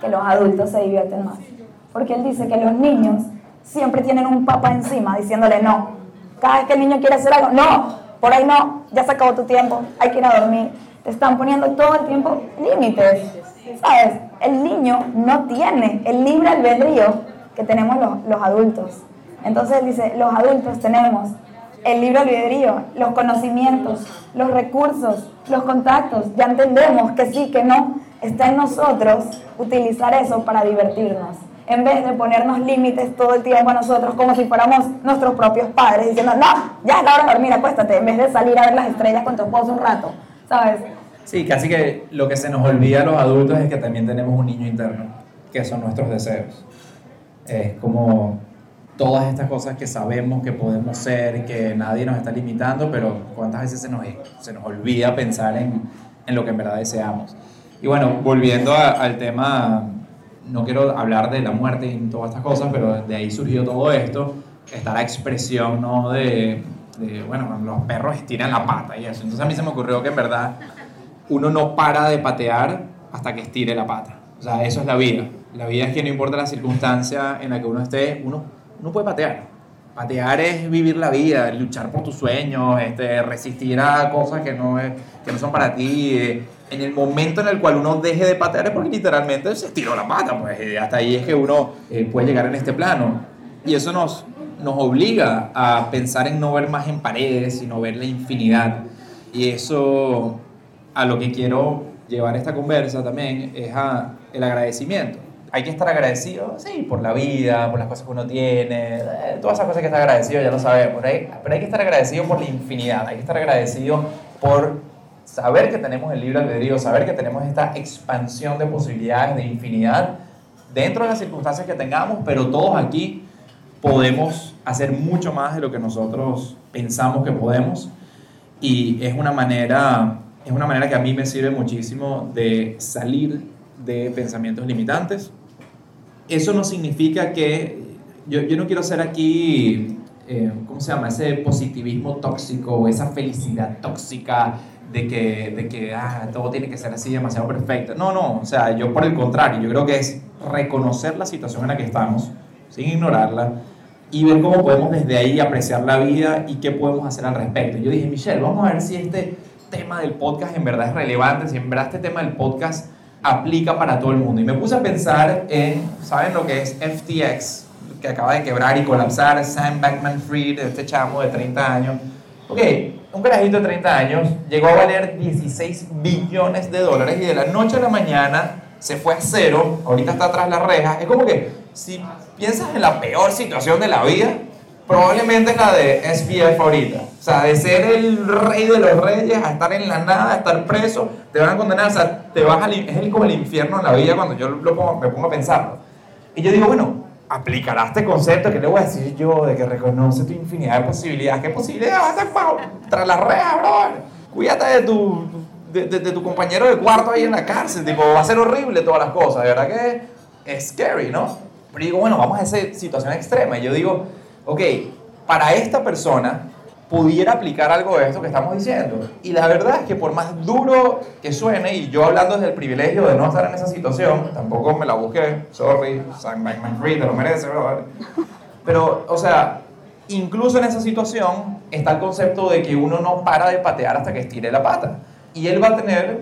que los adultos se divierten más. Porque él dice que los niños siempre tienen un papá encima diciéndole no. Cada vez que el niño quiere hacer algo, no, por ahí no, ya se acabó tu tiempo, hay que ir a dormir. Te están poniendo todo el tiempo límites. ¿Sabes? El niño no tiene el libre albedrío que tenemos los, los adultos. Entonces él dice, los adultos tenemos el libre albedrío, los conocimientos, los recursos, los contactos. Ya entendemos que sí, que no. Está en nosotros utilizar eso para divertirnos. En vez de ponernos límites todo el tiempo a nosotros como si fuéramos nuestros propios padres, diciendo, no, ya es la hora de dormir, acuéstate, en vez de salir a ver las estrellas con tu esposo un rato, ¿sabes? Sí, casi que lo que se nos olvida a los adultos es que también tenemos un niño interno, que son nuestros deseos. Es como todas estas cosas que sabemos que podemos ser, que nadie nos está limitando, pero cuántas veces se nos, se nos olvida pensar en, en lo que en verdad deseamos. Y bueno, volviendo a- al tema, no quiero hablar de la muerte y todas estas cosas, pero de ahí surgió todo esto. Está la expresión, ¿no? De, de, bueno, los perros estiran la pata y eso. Entonces a mí se me ocurrió que en verdad uno no para de patear hasta que estire la pata. O sea, eso es la vida. La vida es que no importa la circunstancia en la que uno esté, uno, uno puede patear. Patear es vivir la vida, luchar por tus sueños, este, resistir a cosas que no, es- que no son para ti. eh. En el momento en el cual uno deje de patear es porque literalmente se estiró la pata. Pues, hasta ahí es que uno eh, puede llegar en este plano. Y eso nos, nos obliga a pensar en no ver más en paredes, sino ver la infinidad. Y eso a lo que quiero llevar esta conversa también es a el agradecimiento. Hay que estar agradecido, sí, por la vida, por las cosas que uno tiene, eh, todas esas cosas que está agradecido, ya lo sabemos, hay, pero hay que estar agradecido por la infinidad, hay que estar agradecido por saber que tenemos el libre albedrío, saber que tenemos esta expansión de posibilidades, de infinidad, dentro de las circunstancias que tengamos, pero todos aquí podemos hacer mucho más de lo que nosotros pensamos que podemos. Y es una manera es una manera que a mí me sirve muchísimo de salir de pensamientos limitantes eso no significa que yo, no quiero ser aquí eh, ¿cómo se llama? ese positivismo tóxico esa felicidad tóxica de que, de que ah, todo tiene que ser así demasiado perfecto no, no, o sea, yo por el contrario yo creo que es reconocer la situación en la que estamos sin ignorarla y ver cómo podemos desde ahí apreciar la vida y qué podemos hacer al respecto. Yo dije, Michelle, vamos a ver si este tema del podcast en verdad es relevante, si en verdad este tema del podcast aplica para todo el mundo. Y me puse a pensar en, ¿saben lo que es FTX? Que acaba de quebrar y colapsar, Sam Backman Fried, este chamo de 30 años. Ok, un carajito de 30 años llegó a valer 16 billones de dólares y de la noche a la mañana se fue a cero, ahorita está tras las rejas. Es como que si piensas en la peor situación de la vida, probablemente la de SPF ahorita. O sea, de ser el rey de los reyes a estar en la nada, a estar preso, te van a condenar, o sea, te vas al, es el- como el infierno en la vida cuando yo lo pongo- me pongo a pensarlo. Y yo digo, bueno, aplicará este concepto que le voy a decir yo de que reconoce tu infinidad de posibilidades. ¿Qué posibilidades vas a hacer tras las rejas, bro? Cuídate de tu, de- de tu compañero de cuarto ahí en la cárcel. Tipo, va a ser horrible todas las cosas. De verdad que es scary, ¿no? Pero digo, bueno, vamos a esa situación extrema. Y yo digo, ok, para esta persona pudiera aplicar algo de esto que estamos diciendo. Y la verdad es que por más duro que suene, y yo hablando desde el privilegio de no estar en esa situación, tampoco me la busqué, sorry, Sam McFree, te lo merece, brother. Pero, o sea, incluso en esa situación está el concepto de que uno no para de patear hasta que estire la pata. Y él va a tener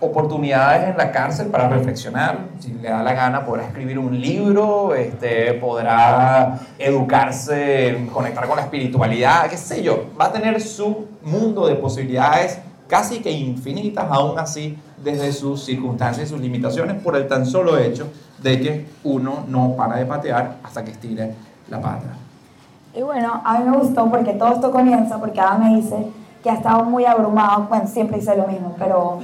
oportunidades en la cárcel para reflexionar. Si le da la gana, podrá escribir un libro, este, podrá educarse, conectar con la espiritualidad, qué sé yo. Va a tener su mundo de posibilidades casi que infinitas, aún así, desde sus circunstancias y sus limitaciones, por el tan solo hecho de que uno no para de patear hasta que estire la pata. Y bueno, a mí me gustó porque todo esto comienza porque Adam me dice que ha estado muy abrumado, bueno, siempre dice lo mismo, pero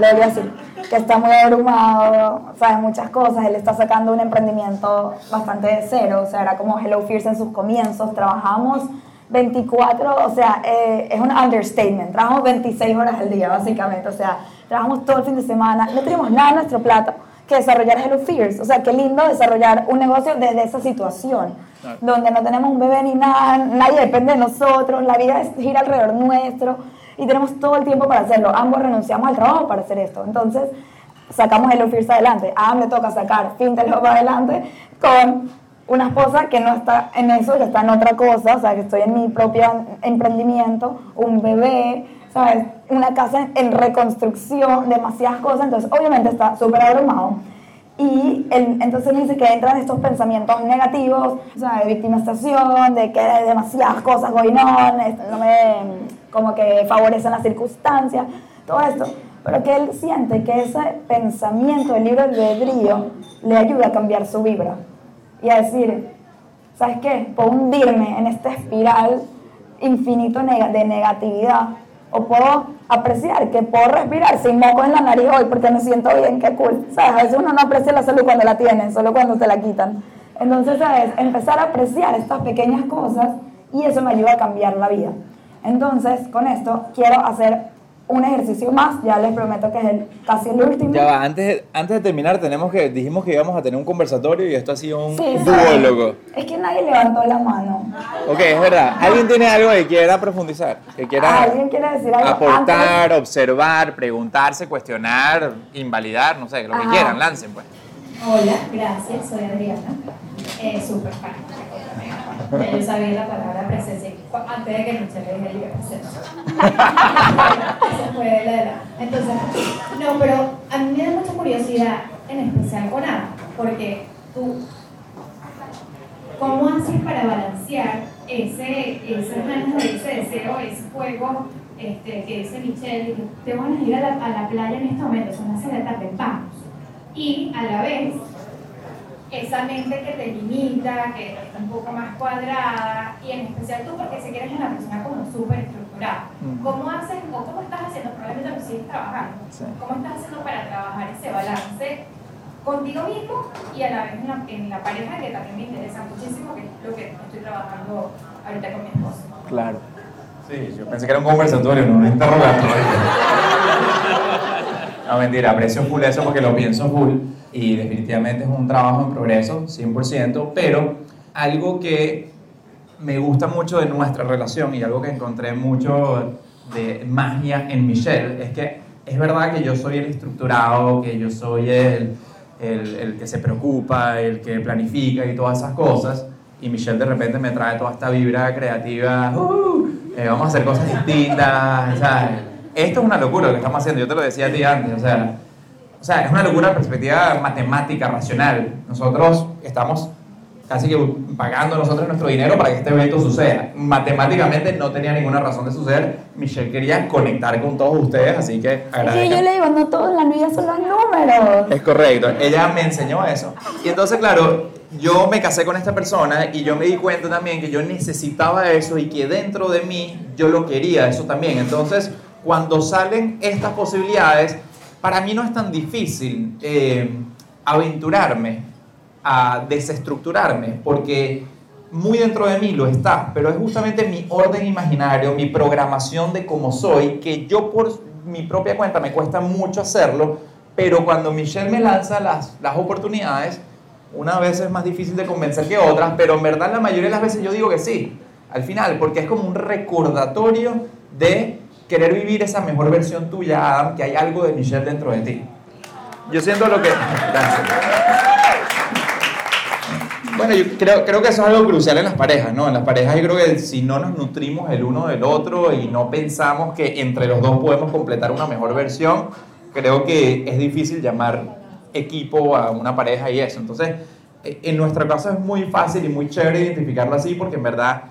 lo voy a decir, que está muy abrumado, sabe muchas cosas, él está sacando un emprendimiento bastante de cero, o sea, era como Hello Fierce en sus comienzos, trabajamos 24, o sea, eh, es un understatement, trabajamos 26 horas al día, básicamente, o sea, trabajamos todo el fin de semana, no tenemos nada en nuestro plato que desarrollar Hello Fierce, o sea, qué lindo desarrollar un negocio desde esa situación, donde no tenemos un bebé ni nada, nadie depende de nosotros, la vida gira alrededor nuestro y tenemos todo el tiempo para hacerlo. Ambos renunciamos al trabajo para hacer esto. Entonces, sacamos Hello Fierce adelante. A Am le toca sacar Fintel Hub adelante con una esposa que no está en eso, que está en otra cosa, o sea, que estoy en mi propio emprendimiento, un bebé, ¿sabes? Una casa en reconstrucción, demasiadas cosas, entonces obviamente está súper abrumado. Y él, entonces dice que entran estos pensamientos negativos, o sea, de victimización, de que hay demasiadas cosas going on, no me, como que favorecen las circunstancias, todo esto. Pero que él siente que ese pensamiento del libre albedrío le ayuda a cambiar su vibra y a decir, ¿sabes qué? Puedo hundirme en esta espiral infinito de negatividad o puedo apreciar que puedo respirar sin moco en la nariz hoy porque me siento bien, qué cool. ¿Sabes? A veces uno no aprecia la salud cuando la tiene, solo cuando te la quitan. Entonces, ¿sabes? Empezar a apreciar estas pequeñas cosas y eso me ayuda a cambiar la vida. Entonces, con esto quiero hacer un ejercicio más, ya les prometo que es el, casi el último. Ya va, antes de, antes de terminar, tenemos que, dijimos que íbamos a tener un conversatorio y esto ha sido un Sí, duólogo. Es que nadie levantó la mano. Ok, es verdad. ¿Alguien tiene algo que quiera profundizar? Que quiera ¿Alguien quiere decir algo? aportar, observar, preguntarse, cuestionar, invalidar, no sé, lo que Ajá. quieran, lancen pues. Hola, gracias, soy Adriana. Eh, Súper fan. Ya yo sabía la palabra presencia antes de que Michelle le dijera presencia. [LAUGHS] Eso fue la de la- Entonces, no, pero a mí me da mucha curiosidad, en especial con Ana, porque tú, ¿cómo haces para balancear ese, esas ganas de ese deseo, ese fuego este, que dice Michelle, te van a ir a la, a la playa en este momento, son las 6 de la tarde, vamos? y a la vez esa mente que te limita, que está un poco más cuadrada, y en especial tú porque sé que eres una persona como súper estructurada. Mm. ¿Cómo haces o cómo estás haciendo? Probablemente lo sigues trabajando. Sí. ¿Cómo estás haciendo para trabajar ese balance contigo mismo y a la vez en la, en la pareja que también me interesa muchísimo, que es lo que estoy trabajando ahorita con mi esposo? Claro. Sí, yo pensé que era un conversatorio, no un interrogatorio. [LAUGHS] No, mentira, aprecio full eso porque lo pienso full y definitivamente es un trabajo en progreso, 100%, pero algo que me gusta mucho de nuestra relación y algo que encontré mucho de magia en Michelle es que es verdad que yo soy el estructurado, que yo soy el, el, el que se preocupa, el que planifica y todas esas cosas, y Michelle de repente me trae toda esta vibra creativa, "Uh, eh, vamos a hacer cosas distintas. Esto es una locura lo que estamos haciendo, yo te lo decía a ti antes, o sea, o sea, es una locura de perspectiva matemática, racional. Nosotros estamos casi que pagando nosotros nuestro dinero para que este evento suceda. Matemáticamente no tenía ninguna razón de suceder. Michelle quería conectar con todos ustedes, así que agradezco. yo le digo, no todo en la vida son los números. Es correcto, ella me enseñó eso. Y entonces, claro, yo me casé con esta persona y yo me di cuenta también que yo necesitaba eso y que dentro de mí yo lo quería, eso también. Entonces, cuando salen estas posibilidades, para mí no es tan difícil eh, aventurarme a desestructurarme, porque muy dentro de mí lo está, pero es justamente mi orden imaginario, mi programación de cómo soy, que yo por mi propia cuenta me cuesta mucho hacerlo, pero cuando Michelle me lanza las, las oportunidades, una vez es más difícil de convencer que otras, pero en verdad la mayoría de las veces yo digo que sí, al final, porque es como un recordatorio de querer vivir esa mejor versión tuya, Adam, que hay algo de Michelle dentro de ti. Yo siento lo que... Gracias. Bueno, yo creo, creo que eso es algo crucial en las parejas, ¿no? En las parejas yo creo que si no nos nutrimos el uno del otro y no pensamos que entre los dos podemos completar una mejor versión, creo que es difícil llamar equipo a una pareja y eso. Entonces, eh, en nuestro caso es muy fácil y muy chévere identificarlo así porque en verdad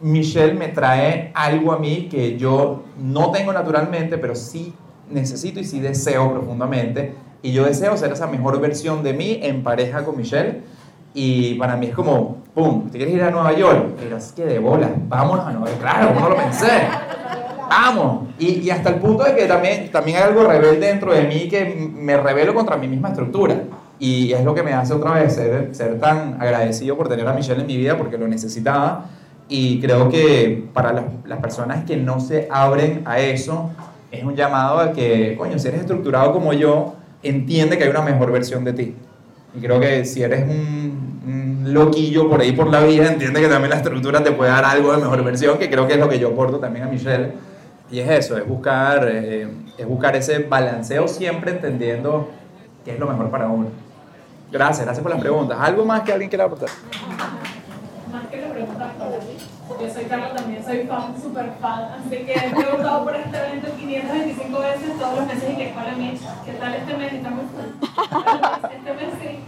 Michelle me trae algo a mí que yo no tengo naturalmente, pero sí necesito y sí deseo profundamente. Y yo deseo ser esa mejor versión de mí en pareja con Michelle. Y para mí es como, ¡pum! ¿Te quieres ir a Nueva York? Pero es que de bola, vámonos a Nueva York. Claro, ¿cómo no lo pensé? ¡Vamos! Y, y hasta el punto de que también, también hay algo rebelde dentro de mí que me rebelo contra mi misma estructura. Y es lo que me hace otra vez ser, ser tan agradecido por tener a Michelle en mi vida porque lo necesitaba. Y creo que para las, las personas que no se abren a eso, es un llamado a que, coño, si eres estructurado como yo, entiende que hay una mejor versión de ti. Y creo que si eres un, un loquillo por ahí por la vida, entiende que también la estructura te puede dar algo de mejor versión, que creo que es lo que yo aporto también a Michelle. Y es eso, es buscar, eh, es buscar ese balanceo siempre entendiendo qué es lo mejor para uno. Gracias, gracias por las preguntas. ¿Algo más que alguien quiera aportar? Yo soy Carla, también soy fan, súper fan, así que he preguntado por este evento 525 veces todos los meses y que para mí, ¿qué tal este mes? Está muy full. Este mes sí.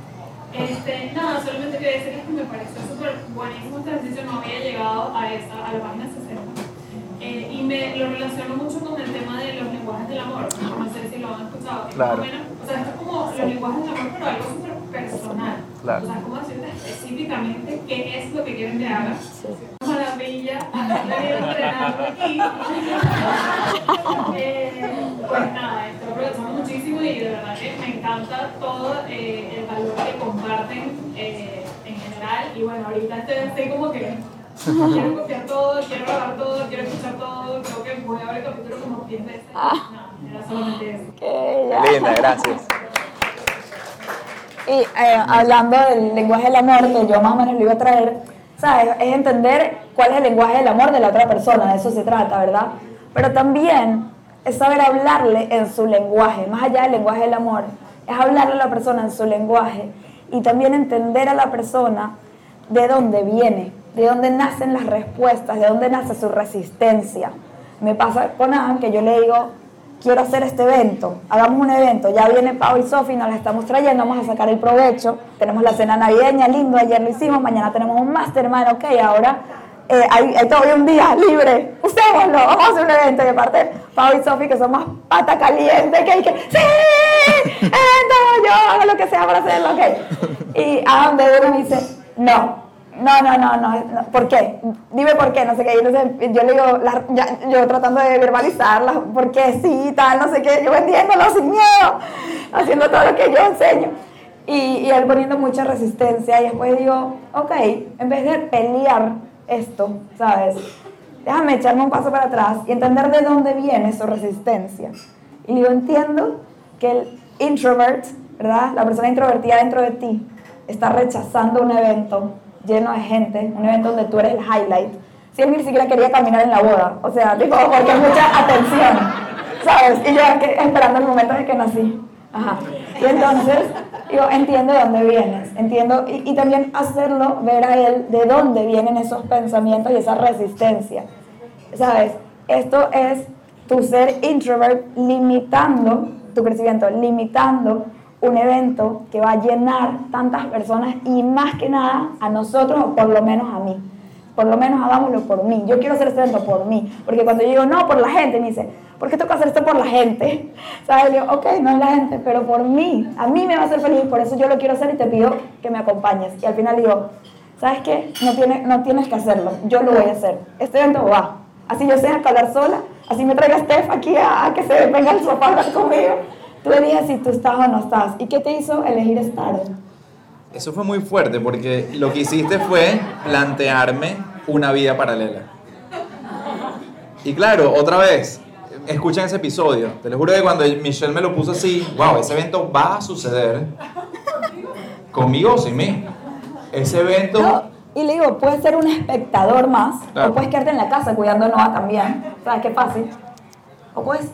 Este, nada, solamente quería decir que me pareció súper buenísimo este ejercicio, no había llegado a esa, a la página 60. Eh, y me lo relaciono mucho con el tema de los lenguajes del amor. No sé si lo han escuchado. Claro. menos- o sea, esto es como los lenguajes del amor, pero algo súper personal. Claro. O sea, cómo decirte específicamente qué es lo que quieren que hagas. Maravilla, entrenando aquí. [LAUGHS] Eh, pues nada, estoy aprovechando muchísimo y de verdad que me encanta todo eh, el valor que comparten eh, en general. Y bueno, ahorita estoy, estoy como que quiero copiar todo, quiero grabar todo, quiero escuchar todo. Creo que voy a ver el capítulo como 10 veces. No, era solamente eso. Ya. Linda, gracias. [LAUGHS] Y eh, hablando del lenguaje del amor, que yo más o menos lo iba a traer, ¿sabes? Es entender cuál es el lenguaje del amor de la otra persona, de eso se trata, ¿verdad? Pero también es saber hablarle en su lenguaje, más allá del lenguaje del amor, es hablarle a la persona en su lenguaje y también entender a la persona de dónde viene, de dónde nacen las respuestas, de dónde nace su resistencia. Me pasa con Adam que yo le digo, quiero hacer este evento, hagamos un evento, ya viene Pau y Sofi, nos la estamos trayendo, vamos a sacar el provecho, tenemos la cena navideña, lindo, ayer lo hicimos, mañana tenemos un mastermind, ok, ahora eh, hay, todavía un día libre, usémoslo, vamos a hacer un evento, y aparte Pau y Sofi que son más pata caliente, que que, sí, evento, yo hago lo que sea para hacerlo, ok. Y Adam de uno me dice, no, no, no, no, no, ¿por qué? Dime por qué, no sé qué. Yo le digo, yo tratando de verbalizarla, ¿por qué sí, tal, no sé qué, yo vendiéndolo sin miedo, haciendo todo lo que yo enseño. Y, y él poniendo mucha resistencia y después digo, ok, en vez de pelear esto, ¿sabes? Déjame echarme un paso para atrás y entender de dónde viene su resistencia. Y digo, entiendo que el introvert, ¿verdad? La persona introvertida dentro de ti está rechazando un evento lleno de gente, un evento donde tú eres el highlight. Si él ni siquiera quería caminar en la boda, o sea, tipo, porque mucha atención, ¿sabes? Y yo esperando el momento de que nací. Ajá. Y entonces, digo, entiendo de dónde vienes, entiendo, y, y también hacerlo ver a él de dónde vienen esos pensamientos y esa resistencia. ¿Sabes? Esto es tu ser introvert limitando tu crecimiento, limitando un evento que va a llenar tantas personas y más que nada a nosotros o por lo menos a mí. Por lo menos hagámoslo por mí. Yo quiero hacer este evento por mí. Porque cuando yo digo, no, por la gente, me dice, ¿por qué que hacer esto por la gente? [LAUGHS] ¿Sabes? Yo, ok, no es la gente, pero por mí. A mí me va a hacer feliz, por eso yo lo quiero hacer y te pido que me acompañes. Y al final digo, ¿sabes qué? No, tiene, no tienes que hacerlo, yo lo voy a hacer. Este evento va. Así yo sé que hablar sola, así me traiga Steph aquí a, a que se venga al sofá a hablar conmigo. Tú eliges si tú estás o no estás. ¿Y qué te hizo elegir estar? Eso fue muy fuerte porque lo que hiciste fue plantearme una vida paralela. Y claro, otra vez, escuchen ese episodio. Te lo juro que cuando Michelle me lo puso así, wow, ese evento va a suceder conmigo o sin mí. Ese evento... No, y le digo, puedes ser un espectador más, Claro. o puedes quedarte en la casa cuidando a Noah también. ¿Sabes qué fácil? O puedes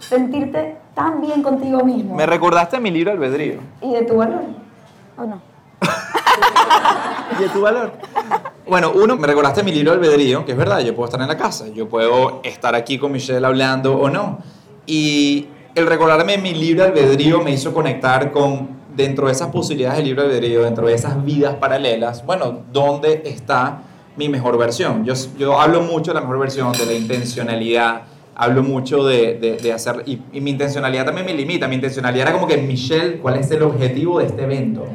sentirte tan bien contigo mismo Me recordaste mi libro albedrío. y de tu valor. ¿O no? [LAUGHS] ¿Y de tu valor? Bueno, uno, me recordaste mi libro albedrío, que es verdad, yo puedo estar en la casa, yo puedo estar aquí con Michelle hablando o no. Y el recordarme mi libro albedrío me hizo conectar con, dentro de esas posibilidades del libro albedrío, dentro de esas vidas paralelas, bueno, ¿dónde está mi mejor versión? Yo, yo hablo mucho de la mejor versión, de la intencionalidad, hablo mucho de, de, de hacer, y, y mi intencionalidad también me limita, mi intencionalidad era como que, Michelle, ¿cuál es el objetivo de este evento?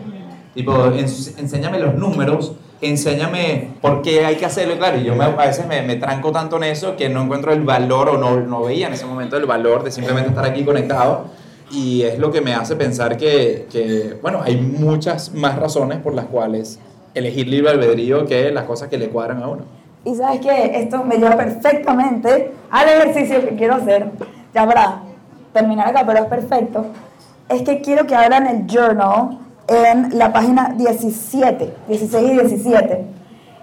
Tipo, ens- enséñame los números, enséñame por qué hay que hacerlo. Claro, y yo me- a veces me, me tranco tanto en eso que no encuentro el valor o no, no veía en ese momento el valor de simplemente estar aquí conectado. Y es lo que me hace pensar que, que, bueno, hay muchas más razones por las cuales elegir libre albedrío que las cosas que le cuadran a uno. Y sabes que esto me lleva perfectamente al ejercicio que quiero hacer. Ya para terminar acá, pero es perfecto. Es que quiero que abran el journal en la página 17, 16 y 17.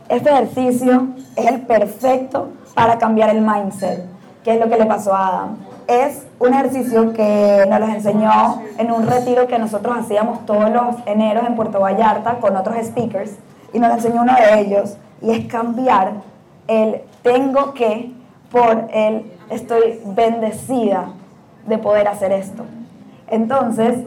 Este ejercicio es el perfecto para cambiar el mindset, que es lo que le pasó a Adam. Es un ejercicio que nos los enseñó en un retiro que nosotros hacíamos todos los eneros en Puerto Vallarta con otros speakers y nos enseñó uno de ellos y es cambiar el tengo que por el estoy bendecida de poder hacer esto. Entonces,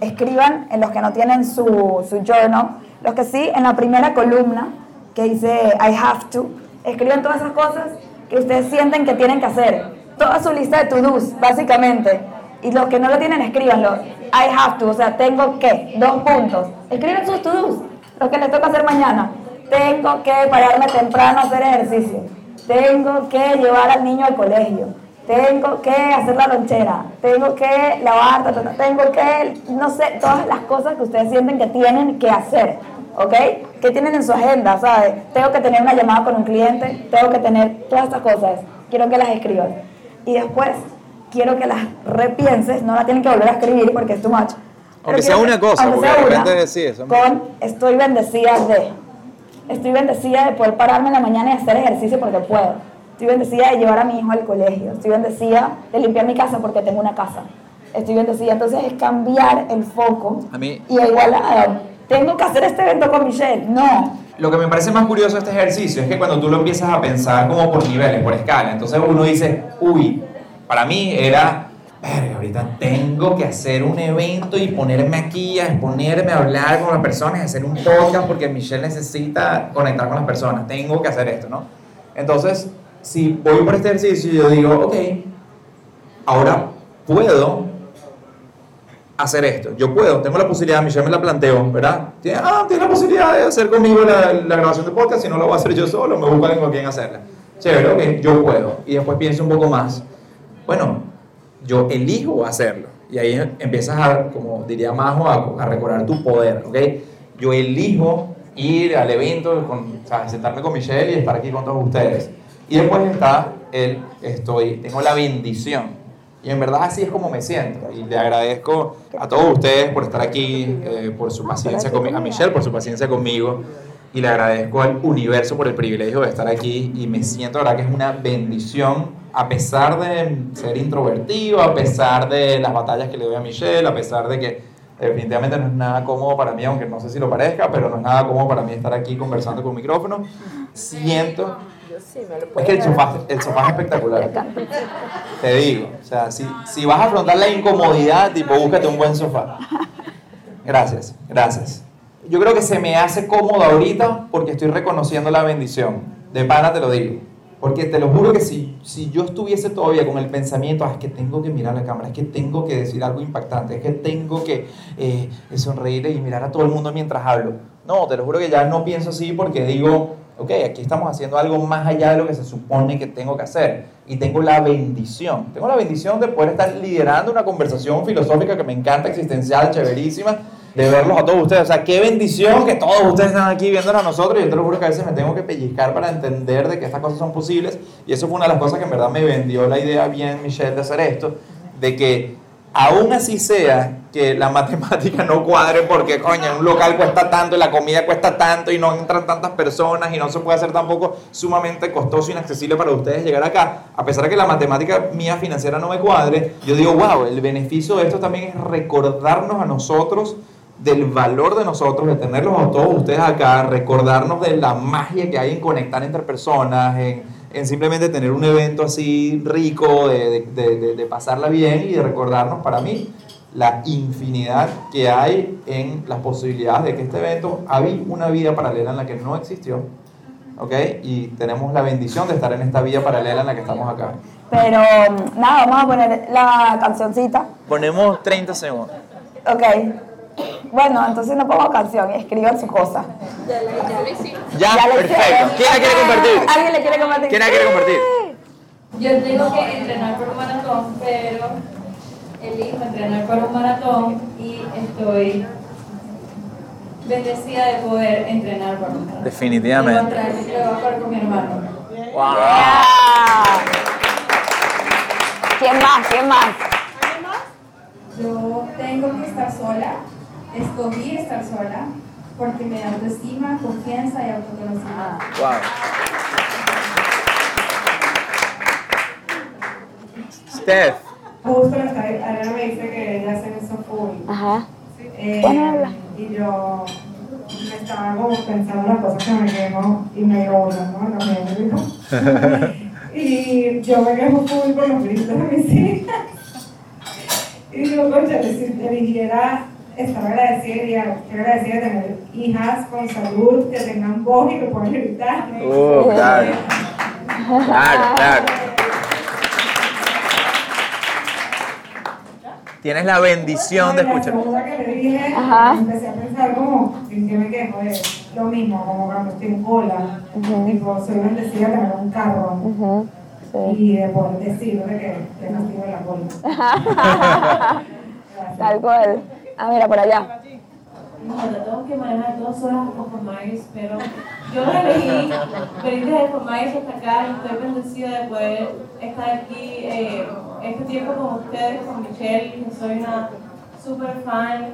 escriban en los que no tienen su, su journal, los que sí, en la primera columna que dice I have to, escriban todas esas cosas que ustedes sienten que tienen que hacer. Toda su lista de to-dos, básicamente. Y los que no lo tienen, escríbanlo. I have to, o sea, tengo que, dos puntos. Escriben sus to-dos, lo que les toca hacer mañana. Tengo que pararme temprano a hacer ejercicio. Tengo que llevar al niño al colegio. Tengo que hacer la lonchera. Tengo que lavar, tengo que, no sé, todas las cosas que ustedes sienten que tienen que hacer. ¿Ok? Que tienen en su agenda, ¿sabes? Tengo que tener una llamada con un cliente. Tengo que tener todas estas cosas. Quiero que las escribas. Y después, quiero que las repienses. No la tienen que volver a escribir porque es too much. Aunque sea una cosa, porque de repente eso- Con estoy bendecida de. Estoy bendecida de poder pararme en la mañana y hacer ejercicio porque puedo. Estoy bendecida de llevar a mi hijo al colegio. Estoy bendecida de limpiar mi casa porque tengo una casa. Estoy bendecida. Entonces es cambiar el foco. A mí- Y igual a, tengo que hacer este evento con Michelle. No. Lo que me parece más curioso de este ejercicio es que cuando tú lo empiezas a pensar como por niveles, por escala, entonces uno dice, uy, para mí era, ahorita tengo que hacer un evento y ponerme aquí a exponerme, a hablar con las personas, a hacer un podcast porque Michelle necesita conectar con las personas, tengo que hacer esto, ¿no? Entonces, si voy por este ejercicio, yo digo, ok, ahora puedo hacer esto. Yo puedo, tengo la posibilidad, Michelle me la planteó, ¿verdad? Tiene, ah, tiene la posibilidad de hacer conmigo la, la grabación de podcast, si no lo voy a hacer yo solo, me busco con quien hacerla. Chévere, ok, yo puedo. Y después pienso un poco más. Bueno, yo elijo hacerlo. Y ahí empiezas a, como diría Majo, a, a recordar tu poder, ¿ok? Yo elijo ir al evento, con, o sea, sentarme con Michelle y estar aquí con todos ustedes. Y después está el, estoy, tengo la bendición. Y en verdad así es como me siento. Y le agradezco a todos ustedes por estar aquí, eh, por su paciencia conmigo, a Michelle por su paciencia conmigo. Y le agradezco al universo por el privilegio de estar aquí. Y me siento, la verdad, que es una bendición, a pesar de ser introvertido, a pesar de las batallas que le doy a Michelle, a pesar de que definitivamente no es nada cómodo para mí, aunque no sé si lo parezca, pero no es nada cómodo para mí estar aquí conversando con un micrófono. Siento es que el sofá, el sofá es espectacular. Te digo, o sea, si, si vas a afrontar la incomodidad, tipo, búscate un buen sofá. Gracias, gracias. Yo creo que se me hace cómodo ahorita porque estoy reconociendo la bendición. De pana te lo digo. Porque te lo juro que si, si yo estuviese todavía con el pensamiento, "Ah, es que tengo que mirar la cámara, es que tengo que decir algo impactante, es que tengo que eh, sonreír y mirar a todo el mundo mientras hablo. No, te lo juro que ya no pienso así porque digo, ok, aquí estamos haciendo algo más allá de lo que se supone que tengo que hacer. Y tengo la bendición, tengo la bendición de poder estar liderando una conversación filosófica que me encanta, existencial, chéverísima, de verlos a todos ustedes. O sea, qué bendición que todos ustedes están aquí viéndonos a nosotros. Yo te lo juro que a veces me tengo que pellizcar para entender de que estas cosas son posibles. Y eso fue una de las cosas que en verdad me vendió la idea bien, Michelle, de hacer esto. De que aún así sea que la [LAUGHS] matemática no cuadre porque, coño, un local cuesta tanto y la comida cuesta tanto y no entran tantas personas y no se puede hacer tampoco sumamente costoso e inaccesible para ustedes llegar acá, a pesar de que la matemática mía financiera no me cuadre, yo digo, wow, el beneficio de esto también es recordarnos a nosotros del valor de nosotros, de tenerlos a todos ustedes acá, recordarnos de la magia que hay en conectar entre personas, en, en simplemente tener un evento así rico, de, de- de- de pasarla bien y de recordarnos para mí la infinidad que hay en las posibilidades de que este evento hay una vida paralela en la que no existió, ¿ok? Y tenemos la bendición de estar en esta vida paralela en la que estamos acá. Pero nada, vamos a poner la cancioncita. Ponemos 30 segundos. Ok. Bueno, entonces no pongo canción, escriban su cosa. Ya, Ya le perfecto. hicieron. ¿Quién la quiere compartir? ¿Alguien le quiere compartir? ¿Quién la quiere compartir? Yo tengo que entrenar por un maratón, pero elijo entrenar por un maratón y estoy bendecida de poder entrenar por un maratón. Definitivamente. Lo voy a traer- lo voy a correr con mi hermano. Yeah. ¿Quién más? ¿Quién más? Yo tengo que estar sola, escogí estar sola porque me da autoestima, confianza y autoconocimiento. Wow. Steph. Justo la Ariana me dice que ella hace eso full. Ajá. Eh, y yo me estaba como pensando las cosas que me quemo y me quedo ¿no? No me quemo. [LAUGHS] Y yo me quejo full con los gritos de mis hijas. Y digo, concha, si eligiera estar agradecida, diría, estoy agradecida de tener hijas con salud, que tengan voz y que puedan gritar. Uh, claro. Claro, claro. Tienes la bendición de La escuchar. segunda que le dije, Ajá. empecé a pensar como, ¿en qué me quejo? De lo mismo, como cuando estoy en cola, tipo, soy bendecida de tener un carro Ujú. Sí. y de poder decir de que te castigo en la cola. [LAUGHS] Tal cual. Ah, mira, por allá. Bueno, tengo que manejar dos horas con Formais, pero yo elegí venir desde Formais hasta acá y estoy bendecida de poder estar aquí eh, este tiempo con ustedes, con Michelle, que soy una super fan.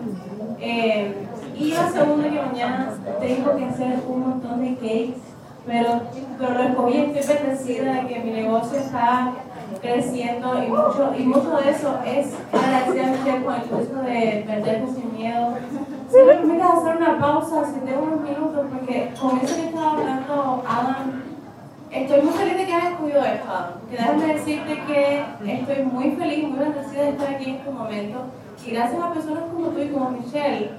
Eh, y la segunda que mañana tengo que hacer un montón de cakes, pero, pero lo escogí, estoy bendecida de que mi negocio está creciendo y mucho, y mucho de eso es agradecida a Michelle con el curso de Perderte sin miedo. Si me permites hacer una pausa, si tengo unos minutos, porque con eso que estaba hablando Adam, estoy muy feliz de que hayas escogido esto, Adam. Déjame decirte que estoy muy feliz, muy bendecida de estar aquí en este momento. Y gracias a personas como tú y como Michelle,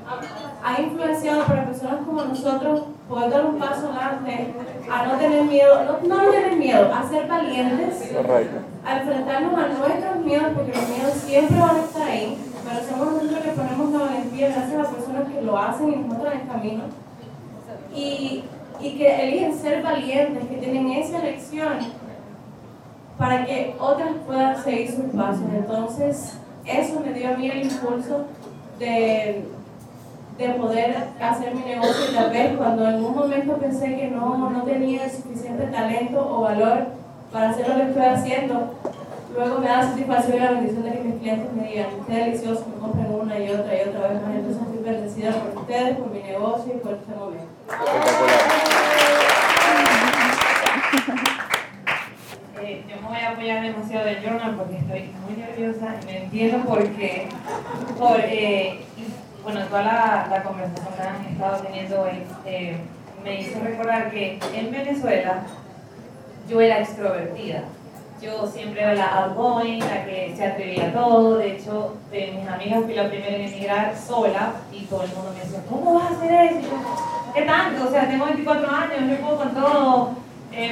ha influenciado para personas como nosotros poder dar un paso adelante, a no tener miedo, no, no tener miedo, a ser valientes a enfrentarnos a nuestros miedos, porque los miedos siempre van a estar ahí, pero somos nosotros que ponemos la valentía gracias a personas que lo hacen y nos muestran el camino. Y, y que eligen ser valientes, que tienen esa elección para que otras puedan seguir sus pasos. Entonces, eso me dio a mí el impulso de, de poder hacer mi negocio y tal vez cuando en un momento pensé que no, no tenía el suficiente talento o valor para hacer lo que estoy haciendo, luego me da satisfacción y la bendición de que mis clientes me digan, qué delicioso, me compren una y otra y otra vez más. Entonces estoy bendecida por ustedes, por mi negocio y por este momento. Eh, yo me voy a apoyar demasiado del journal porque estoy muy nerviosa y me entiendo por, eh, y, bueno, toda la, conversación que han estado teniendo eh, me hizo recordar que en Venezuela yo era extrovertida. yo siempre era la outgoing, la que se atrevía a todo. De hecho, de mis amigas fui la primera en emigrar sola y todo el mundo me decía, ¿cómo vas a hacer eso? ¿Qué tanto? O sea, tengo 24 años, yo puedo con todo,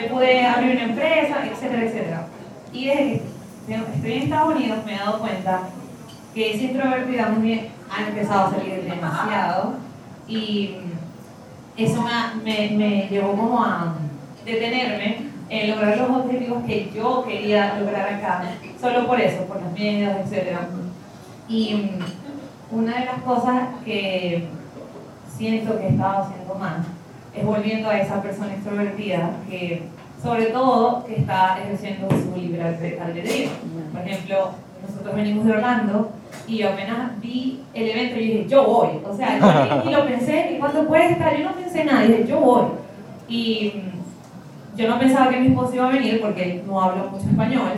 pude abrir una empresa, etcétera, etcétera. Y desde que estoy en Estados Unidos me he dado cuenta que esa introvertida muy ha empezado a salir demasiado y eso me, me llevó como a detenerme en lograr los objetivos que yo quería lograr acá, solo por eso, por los medios, etc. Y una de las cosas que siento que he estado haciendo mal es volviendo a esa persona extrovertida que, sobre todo, que está ejerciendo su libre albedrío. Por ejemplo, nosotros venimos de Orlando y yo apenas vi el evento y dije, yo voy. O sea, yo [LAUGHS] ni lo pensé, ni cuándo puede estar, yo no pensé nada, dije, yo voy. Y mm, yo no pensaba que mi esposo iba a venir porque no hablo mucho español.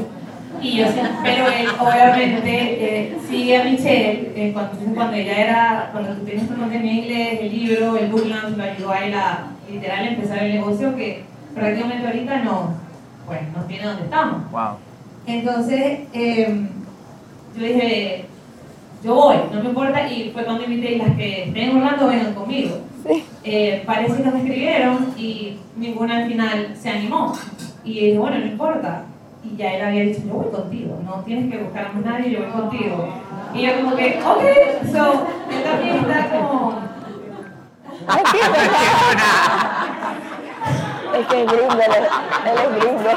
Y yo, pero él obviamente eh, sigue a Michelle eh, cuando, cuando, ella era, cuando tú tienes tu contenido en inglés, el libro, el book launch, lo ayudó a él a literal empezar el negocio que prácticamente ahorita no, pues, no tiene donde estamos. Wow. Entonces, eh, yo dije, yo voy, no me importa, y fue cuando invité las que estén en Orlando vengan conmigo. Eh, parece que me escribieron y ninguna al final se animó. Y dije, bueno, no importa. Y ya él había dicho, yo voy contigo, no tienes que buscar a nadie, yo voy contigo. Y yo como que, ok, so, él también está como... Ay, qué Es que es gringo, él, él es gringo.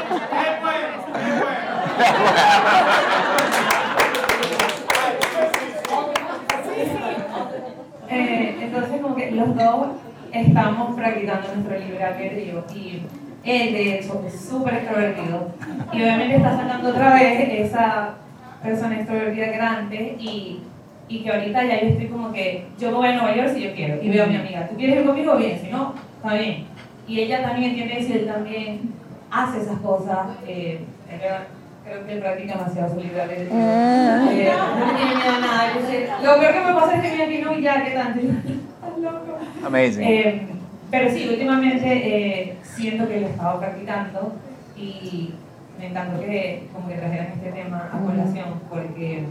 Eh, entonces como que los dos estamos practicando nuestro libre albedrío y él de hecho es súper extrovertido y obviamente está sacando otra vez esa persona extrovertida que era antes y, y que ahorita ya yo estoy como que yo voy a Nueva York si yo quiero y veo a mi amiga, ¿tú quieres ir conmigo? Bien, si no, está bien. Y ella también entiende si él también hace esas cosas. Eh, creo que practica demasiado albedrío. Mm. Eh, no tiene miedo a nada. Yo sé, lo peor que me pasa es que viene aquí no y ya, ¿qué tanto? [LAUGHS] loco. Amazing. Eh, pero sí, últimamente eh, siento que lo he estado practicando y me encantó que como que trajeran este tema a colación porque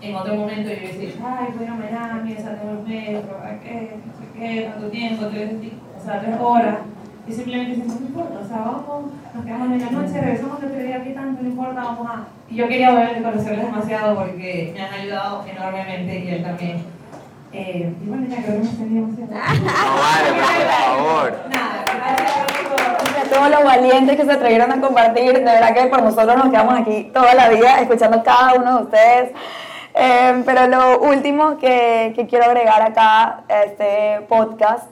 en otro momento yo decía, ay, voy a Miami, salgo los metros, ¿qué? No sé qué, tanto tiempo, tres, o sea, tres horas. Y simplemente dicen, no importa, o sea, vamos, nos quedamos en la noche, regresamos de día, ¿qué tanto? No importa, vamos a... Y yo quería obviamente conocerles demasiado porque me han ayudado enormemente y él también. Eh, y bueno, ya creo que me extendí demasiado. No vale, por favor. Nada, a todos los valientes que se atrevieron a compartir. De verdad que por nosotros nos quedamos aquí toda la vida escuchando cada uno de ustedes. Eh, pero lo último que, que, quiero agregar acá a este podcast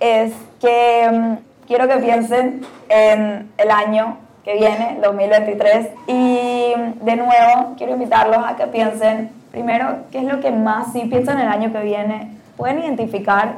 es que um, quiero que piensen en el año que viene, 2023. Y de nuevo, quiero invitarlos a que piensen primero qué es lo que más, si piensan en el año que viene, pueden identificar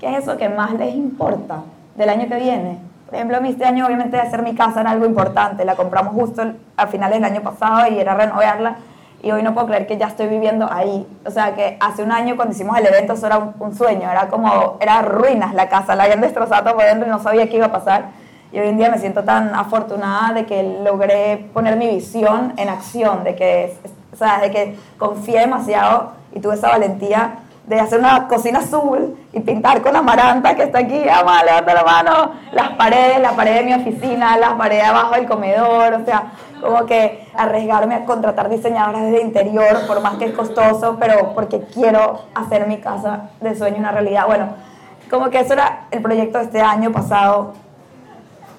qué es eso que más les importa del año que viene. Por ejemplo, a este año obviamente hacer mi casa era algo importante, la compramos justo al final del año pasado y era renovarla y hoy no puedo creer que ya estoy viviendo ahí. O sea, que hace un año cuando hicimos el evento eso era un, un sueño, era como, era ruinas la casa, la habían destrozado por dentro y no sabía qué iba a pasar. Y hoy en día me siento tan afortunada de que logré poner mi visión en acción, de que, o sea, de que confié demasiado y tuve esa valentía de hacer una cocina azul y pintar con amaranta que está aquí, ama, levanta la mano, las paredes, la pared de mi oficina, las paredes abajo del comedor, o sea, como que arriesgarme a contratar diseñadoras de interior, por más que es costoso, pero porque quiero hacer mi casa de sueño una realidad. Bueno, como que eso era el proyecto de este año pasado.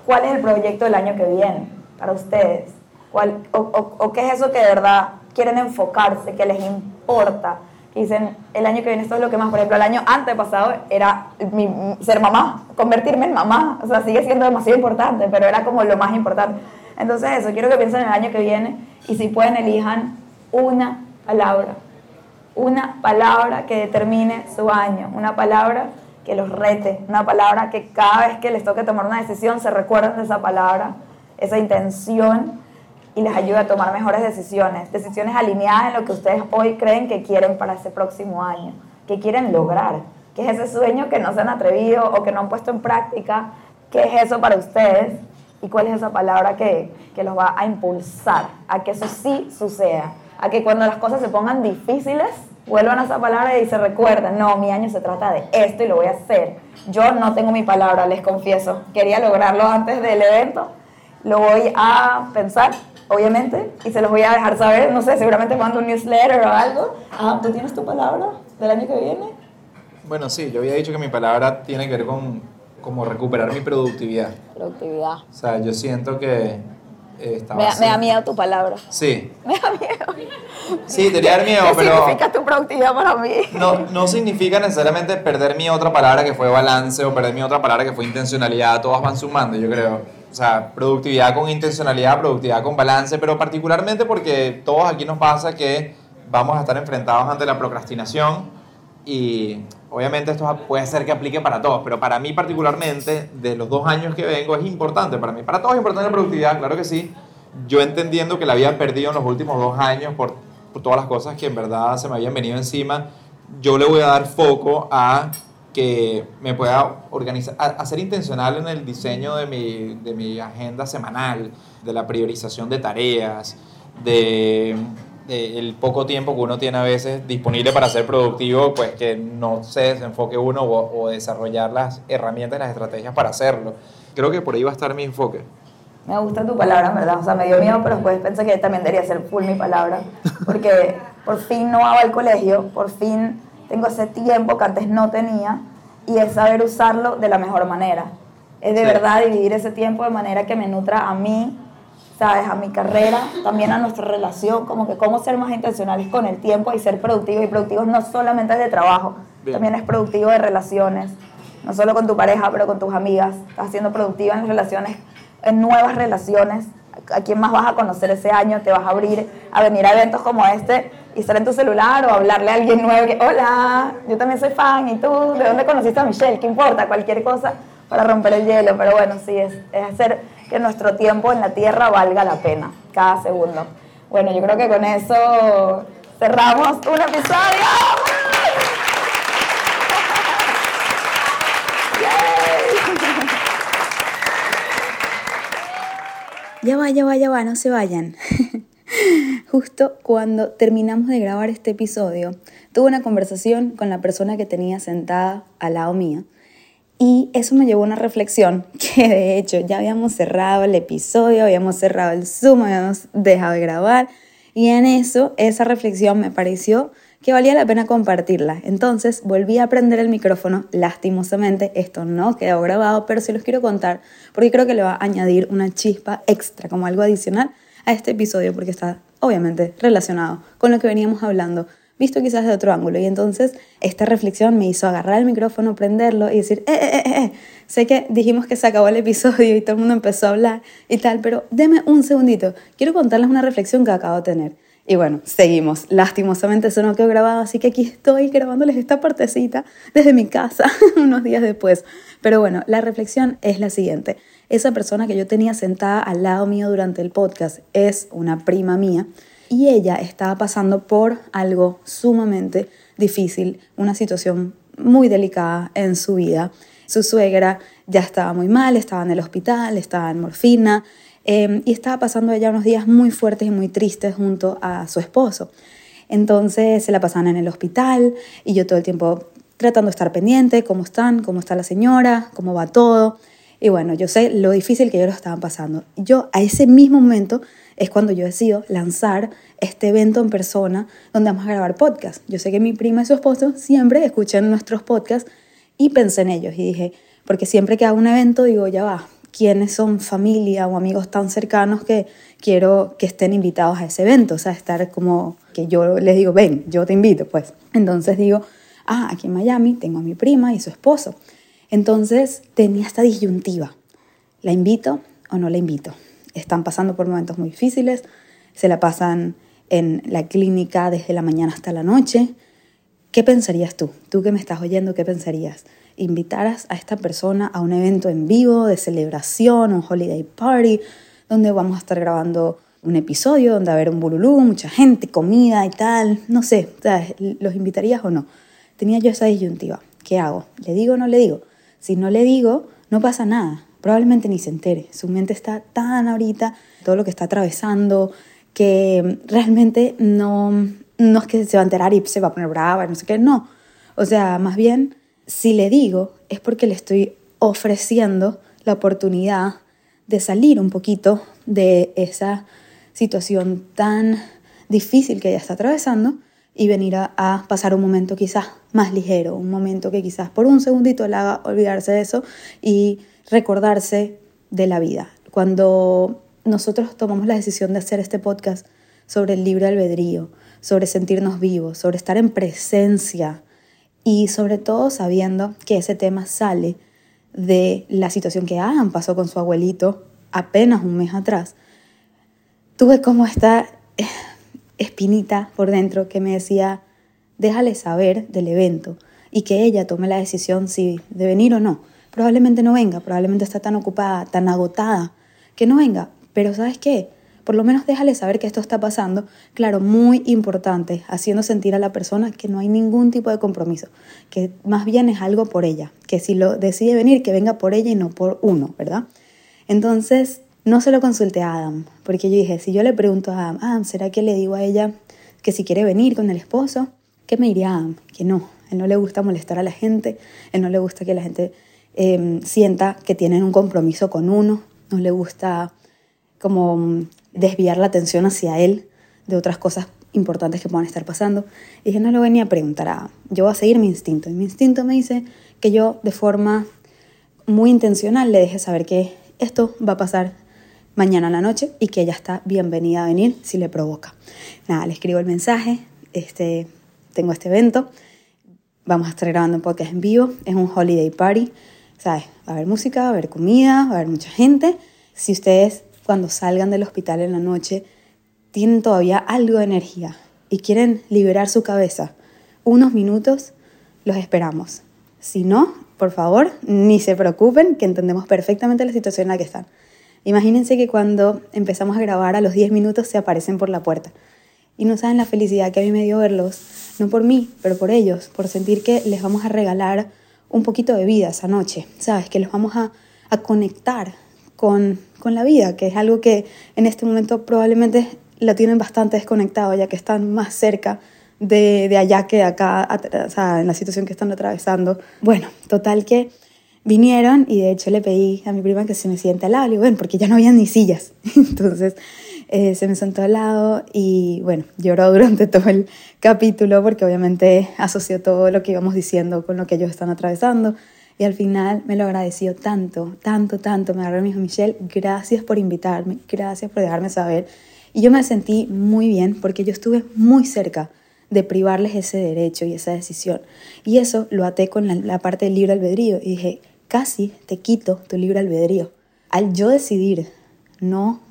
¿Cuál es el proyecto del año que viene para ustedes? ¿Cuál, o, o, o qué es eso que de verdad quieren enfocarse, que les importa? Que dicen, el año que viene esto es lo que más, por ejemplo, el año antepasado era mi, ser mamá, convertirme en mamá, o sea, sigue siendo demasiado importante, pero era como lo más importante. Entonces eso, quiero que piensen en el año que viene y si pueden elijan una palabra, una palabra que determine su año, una palabra que los rete, una palabra que cada vez que les toque tomar una decisión se recuerden de esa palabra, esa intención y les ayude a tomar mejores decisiones, decisiones alineadas en lo que ustedes hoy creen que quieren para ese próximo año, que quieren lograr, que es ese sueño que no se han atrevido o que no han puesto en práctica, qué es eso para ustedes ¿Y cuál es esa palabra que, que los va a impulsar a que eso sí suceda? A que cuando las cosas se pongan difíciles, vuelvan a esa palabra y se recuerden, no, mi año se trata de esto y lo voy a hacer. Yo no tengo mi palabra, les confieso. Quería lograrlo antes del evento. Lo voy a pensar, obviamente, y se los voy a dejar saber. No sé, seguramente mando un newsletter o algo. Ah, ¿tú tienes tu palabra del año que viene? Bueno, sí, yo había dicho que mi palabra tiene que ver con como recuperar mi productividad. Productividad. O sea, yo siento que eh, Me, da- me da miedo tu palabra. Sí, [LAUGHS] Me da miedo. sí, te dar miedo, ¿Qué pero significa tu productividad para mí? no, no significa necesariamente perder mi otra palabra que fue balance o perder mi otra palabra que fue intencionalidad. Todas van sumando, yo creo. O sea, productividad con intencionalidad, productividad con balance, pero particularmente porque todos aquí nos pasa que vamos a estar enfrentados ante la procrastinación y obviamente esto puede ser que aplique para todos, pero para mí particularmente, de los dos años que vengo, es importante para mí. Para todos es importante la productividad, claro que sí. Yo entendiendo que la había perdido en los últimos dos años por, por todas las cosas que en verdad se me habían venido encima, yo le voy a dar foco a que me pueda organizar, ser intencional en el diseño de mi, de mi agenda semanal, de la priorización de tareas, de, el poco tiempo que uno tiene a veces disponible para ser productivo, pues que no se desenfoque uno o, o desarrollar las herramientas y las estrategias para hacerlo. Creo que por ahí va a estar mi enfoque. Me gusta tu palabra, verdad. O sea, me dio miedo, pero después pensé que también debería ser full mi palabra. Porque por fin no hago al colegio, por fin tengo ese tiempo que antes no tenía y es saber usarlo de la mejor manera. Es de Sí. verdad dividir ese tiempo de manera que me nutra a mí, ¿sabes? A mi carrera, también a nuestra relación, como que cómo ser más intencionales con el tiempo y ser productivos. Y productivos no solamente es de trabajo, Bien. también es productivo de relaciones, no solo con tu pareja, pero con tus amigas. Estás siendo productiva en relaciones, en nuevas relaciones. ¿A quién más vas a conocer ese año? Te vas a abrir a venir a eventos como este y estar en tu celular o hablarle a alguien nuevo que, hola, yo también soy fan, ¿y tú? ¿De dónde conociste a Michelle? ¿Qué importa? Cualquier cosa para romper el hielo. Pero bueno, sí, es, hacer que nuestro tiempo en la tierra valga la pena, cada segundo. Bueno, yo creo que con eso cerramos un episodio. [LAUGHS] Ya va, ya va, ya va, no se vayan. [LAUGHS] Justo cuando terminamos de grabar este episodio, tuve una conversación con la persona que tenía sentada al lado mío. Y eso me llevó a una reflexión [LAUGHS] que de hecho ya habíamos cerrado el episodio, habíamos cerrado el Zoom, habíamos dejado de grabar. Y en eso, esa reflexión me pareció que valía la pena compartirla. Entonces volví a prender el micrófono, lastimosamente, esto no quedó grabado, pero se los quiero contar porque creo que le va a añadir una chispa extra, como algo adicional a este episodio, porque está obviamente relacionado con lo que veníamos hablando, visto quizás de otro ángulo. Y entonces esta reflexión me hizo agarrar el micrófono, prenderlo y decir, eh, eh, eh, eh, sé que dijimos que se acabó el episodio y todo el mundo empezó a hablar y tal, pero deme un segundito, quiero contarles una reflexión que acabo de tener. Y bueno, seguimos. Lastimosamente eso no quedó grabado, así que aquí estoy grabándoles esta partecita desde mi casa [LAUGHS] unos días después. Pero bueno, la reflexión es la siguiente. Esa persona que yo tenía sentada al lado mío durante el podcast es una prima mía y ella estaba pasando por algo sumamente difícil, una situación muy delicada en su vida. Su suegra ya estaba muy mal, estaba en el hospital, estaba en morfina, eh, y estaba pasando ella unos días muy fuertes y muy tristes junto a su esposo. Entonces se la pasaban en el hospital y yo todo el tiempo tratando de estar pendiente, cómo están, cómo está la señora, cómo va todo. Y bueno, yo sé lo difícil que ellos lo estaban pasando. Yo a ese mismo momento es cuando yo decido lanzar este evento en persona donde vamos a grabar podcast. Yo sé que mi prima y su esposo siempre escuchan nuestros podcasts y pensé en ellos y dije, porque siempre que hago un evento digo, ya va, quiénes son familia o amigos tan cercanos que quiero que estén invitados a ese evento, o sea, estar como que yo les digo, ven, yo te invito, pues. Entonces digo, ah, aquí en Miami tengo a mi prima y su esposo. Entonces tenía esta disyuntiva, ¿la invito o no la invito? Están pasando por momentos muy difíciles, se la pasan en la clínica desde la mañana hasta la noche. ¿Qué pensarías tú? Tú que me estás oyendo, ¿qué pensarías? invitaras a esta persona a un evento en vivo de celebración, un holiday party, donde vamos a estar grabando un episodio, donde va a haber un bululú, mucha gente, comida y tal, no sé. ¿los invitarías o no? Tenía yo esa disyuntiva, ¿qué hago? ¿Le digo o no le digo? Si no le digo, no pasa nada, probablemente ni se entere. Su mente está tan ahorita, todo lo que está atravesando, que realmente no, no es que se va a enterar y se va a poner brava, no sé qué, no. O sea, más bien, si le digo, es porque le estoy ofreciendo la oportunidad de salir un poquito de esa situación tan difícil que ella está atravesando y venir a, pasar un momento quizás más ligero, un momento que quizás por un segundito le haga olvidarse de eso y recordarse de la vida. Cuando nosotros tomamos la decisión de hacer este podcast sobre el libre albedrío, sobre sentirnos vivos, sobre estar en presencia y sobre todo sabiendo que ese tema sale de la situación que Adam pasó con su abuelito apenas un mes atrás, tuve como esta espinita por dentro que me decía, déjale saber del evento y que ella tome la decisión si de venir o no. Probablemente no venga, probablemente está tan ocupada, tan agotada, que no venga. Pero ¿sabes qué? Por lo menos déjale saber que esto está pasando. Claro, muy importante, haciendo sentir a la persona que no hay ningún tipo de compromiso, que más bien es algo por ella, que si lo decide venir, que venga por ella y no por uno, ¿verdad? Entonces, no se lo consulté a Adam, porque yo dije, si yo le pregunto a Adam, Adam, ¿será que le digo a ella que si quiere venir con el esposo? ¿Qué me diría Adam? Que no, él no le gusta molestar a la gente, él no le gusta que la gente em, sienta que tienen un compromiso con uno, no le gusta como mm, desviar la atención hacia él de otras cosas importantes que puedan estar pasando. Y dije, no lo venía a preguntar a Adam, yo voy a seguir mi instinto. Y mi instinto me dice que yo de forma muy intencional le deje saber que esto va a pasar mañana a la noche y que ella está bienvenida a venir si le provoca. Nada, le escribo el mensaje, este, tengo este evento, vamos a estar grabando un podcast en vivo, es un holiday party, ¿sabes? Va a haber música, va a haber comida, va a haber mucha gente. Si ustedes cuando salgan del hospital en la noche tienen todavía algo de energía y quieren liberar su cabeza unos minutos, los esperamos. Si no, por favor, ni se preocupen, que entendemos perfectamente la situación en la que están. Imagínense que cuando empezamos a grabar a los 10 minutos se aparecen por la puerta. Y no saben la felicidad que a mí me dio verlos, no por mí, pero por ellos, por sentir que les vamos a regalar un poquito de vida esa noche, ¿sabes? Que los vamos a, conectar con, con la vida, que es algo que en este momento probablemente lo tienen bastante desconectado, ya que están más cerca de, de allá que de acá, o sea, en la situación que están atravesando. Bueno, total que vinieron y de hecho le pedí a mi prima que se me siente al lado. Le digo, bueno, porque ya no había ni sillas. [LAUGHS] Entonces eh, se me sentó al lado y bueno, lloró durante todo el capítulo porque obviamente asoció todo lo que íbamos diciendo con lo que ellos están atravesando. Y al final me lo agradeció tanto, tanto, tanto. Me agarró y me dijo, Michelle, gracias por invitarme, gracias por dejarme saber. Y yo me sentí muy bien porque yo estuve muy cerca de privarles ese derecho y esa decisión. Y eso lo até con la, la parte del libre albedrío y dije, casi te quito tu libre albedrío. Al yo decidir no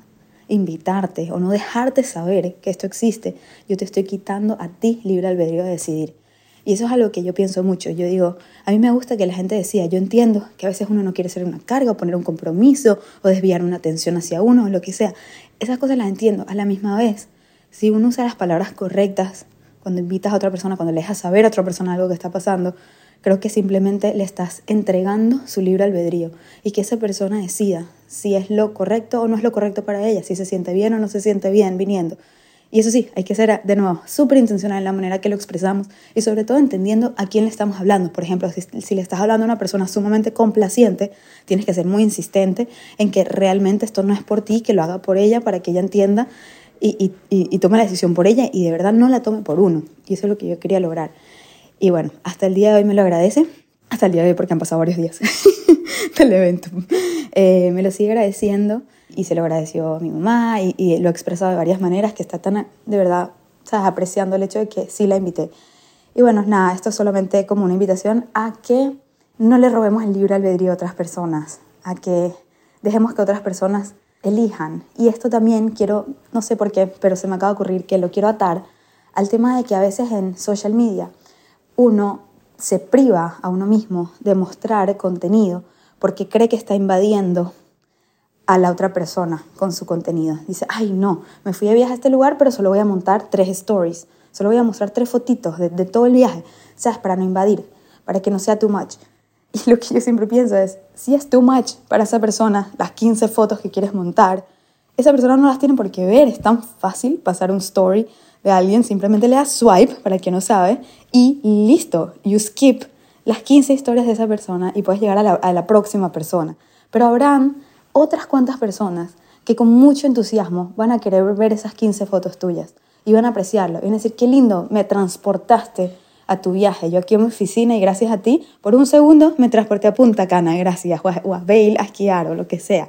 invitarte o no dejarte saber que esto existe, yo te estoy quitando a ti libre albedrío de decidir. Y eso es algo que yo pienso mucho. Yo digo, a mí me gusta que la gente decida, yo entiendo que a veces uno no quiere ser una carga o poner un compromiso o desviar una atención hacia uno o lo que sea. Esas cosas las entiendo. A la misma vez, si uno usa las palabras correctas cuando invitas a otra persona, cuando le dejas saber a otra persona algo que está pasando, Creo que simplemente le estás entregando su libre albedrío y que esa persona decida si es lo correcto o no es lo correcto para ella, si se siente bien o no se siente bien viniendo. Y eso sí, hay que ser de nuevo súper intencional en la manera que lo expresamos y sobre todo entendiendo a quién le estamos hablando. Por ejemplo, si, le estás hablando a una persona sumamente complaciente, tienes que ser muy insistente en que realmente esto no es por ti, que lo haga por ella para que ella entienda y, y tome la decisión por ella y de verdad no la tome por uno. Y eso es lo que yo quería lograr. Y bueno, hasta el día de hoy me lo agradece, hasta el día de hoy porque han pasado varios días [LAUGHS] del evento. Eh, me lo sigue agradeciendo y se lo agradeció a mi mamá y, lo he expresado de varias maneras que está tan, de verdad, ¿sabes? apreciando el hecho de que sí la invité. Y bueno, nada, esto es solamente como una invitación a que no le robemos el libre albedrío a otras personas, a que dejemos que otras personas elijan. Y esto también quiero, no sé por qué, pero se me acaba de ocurrir que lo quiero atar al tema de que a veces en social media uno se priva a uno mismo de mostrar contenido porque cree que está invadiendo a la otra persona con su contenido. Dice, ay no, me fui de viaje a este lugar, pero solo voy a montar tres stories, solo voy a mostrar tres fotitos de, todo el viaje, ¿sabes? Para no invadir, para que no sea too much. [LAUGHS] Y lo que yo siempre pienso es, si es too much para esa persona, las 15 fotos que quieres montar, esa persona no las tiene por qué ver. Es tan fácil pasar un story de alguien, simplemente le das swipe, para quien no sabe, y listo, you skip las 15 historias de esa persona y puedes llegar a la, próxima persona. Pero habrán otras cuantas personas que con mucho entusiasmo van a querer ver esas 15 fotos tuyas y van a apreciarlo. Y van a decir, qué lindo, me transportaste a tu viaje. Yo aquí en mi oficina y gracias a ti, por un segundo me transporté a Punta Cana, gracias, o a, o a esquiar o lo que sea.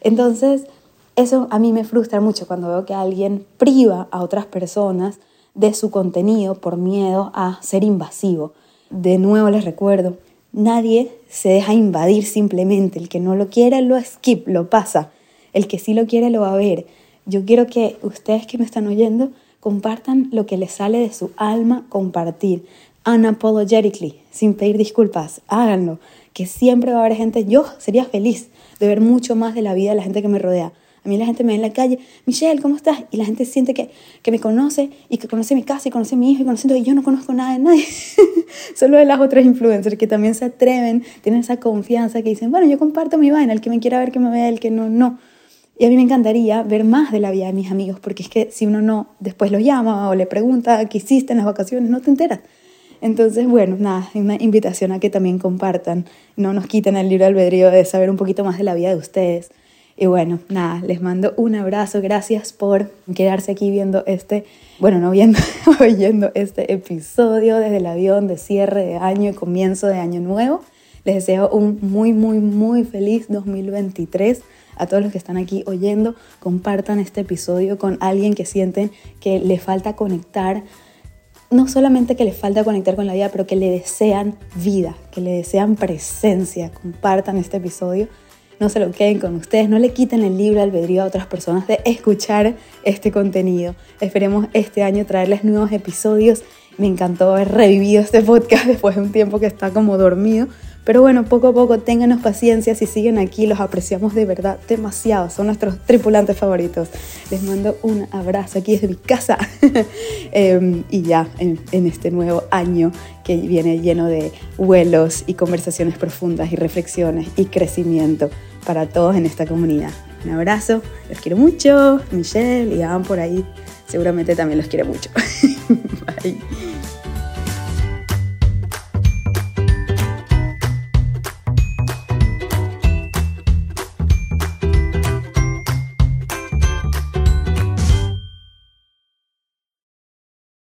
Entonces, eso a mí me frustra mucho cuando veo que alguien priva a otras personas de su contenido por miedo a ser invasivo. De nuevo les recuerdo, nadie se deja invadir simplemente. El que no lo quiere lo skip, lo pasa. El que sí lo quiere lo va a ver. Yo quiero que ustedes que me están oyendo compartan lo que les sale de su alma compartir. Unapologetically, sin pedir disculpas. Háganlo. Que siempre va a haber gente. Yo sería feliz de ver mucho más de la vida de la gente que me rodea. A mí la gente me ve en la calle, Michelle, ¿cómo estás? Y la gente siente que, que me conoce y que conoce mi casa y conoce a mi hijo y conoce todo. Y yo no conozco nada de nadie. [LAUGHS] Solo de las otras influencers que también se atreven, tienen esa confianza que dicen, bueno, yo comparto mi vaina, el que me quiera ver que me vea, el que no, no. Y a mí me encantaría ver más de la vida de mis amigos, porque es que si uno no después los llama o le pregunta qué hiciste en las vacaciones, no te enteras. Entonces, bueno, nada, una invitación a que también compartan, no nos quiten el libre albedrío de saber un poquito más de la vida de ustedes. Y bueno, nada, les mando un abrazo, gracias por quedarse aquí viendo este, bueno, no viendo, [LAUGHS] oyendo este episodio desde el avión de cierre de año y comienzo de año nuevo. Les deseo un muy, muy, muy feliz 2023 a todos los que están aquí oyendo. Compartan este episodio con alguien que sienten que le falta conectar no solamente que le falta conectar con la vida, pero que le desean vida, que le desean presencia. Compartan este episodio no se lo queden con ustedes, no le quiten el libre albedrío a otras personas de escuchar este contenido. Esperemos este año traerles nuevos episodios. Me encantó haber revivido este podcast [LAUGHS] después de un tiempo que está como dormido. Pero bueno, poco a poco ténganos paciencia, si siguen aquí los apreciamos de verdad demasiado, son nuestros tripulantes favoritos. Les mando un abrazo aquí desde mi casa [LAUGHS] eh, y ya en, en este nuevo año que viene lleno de vuelos y conversaciones profundas y reflexiones y crecimiento para todos en esta comunidad. Un abrazo, los quiero mucho, Michelle y Adam por ahí seguramente también los quiere mucho. [LAUGHS] Bye.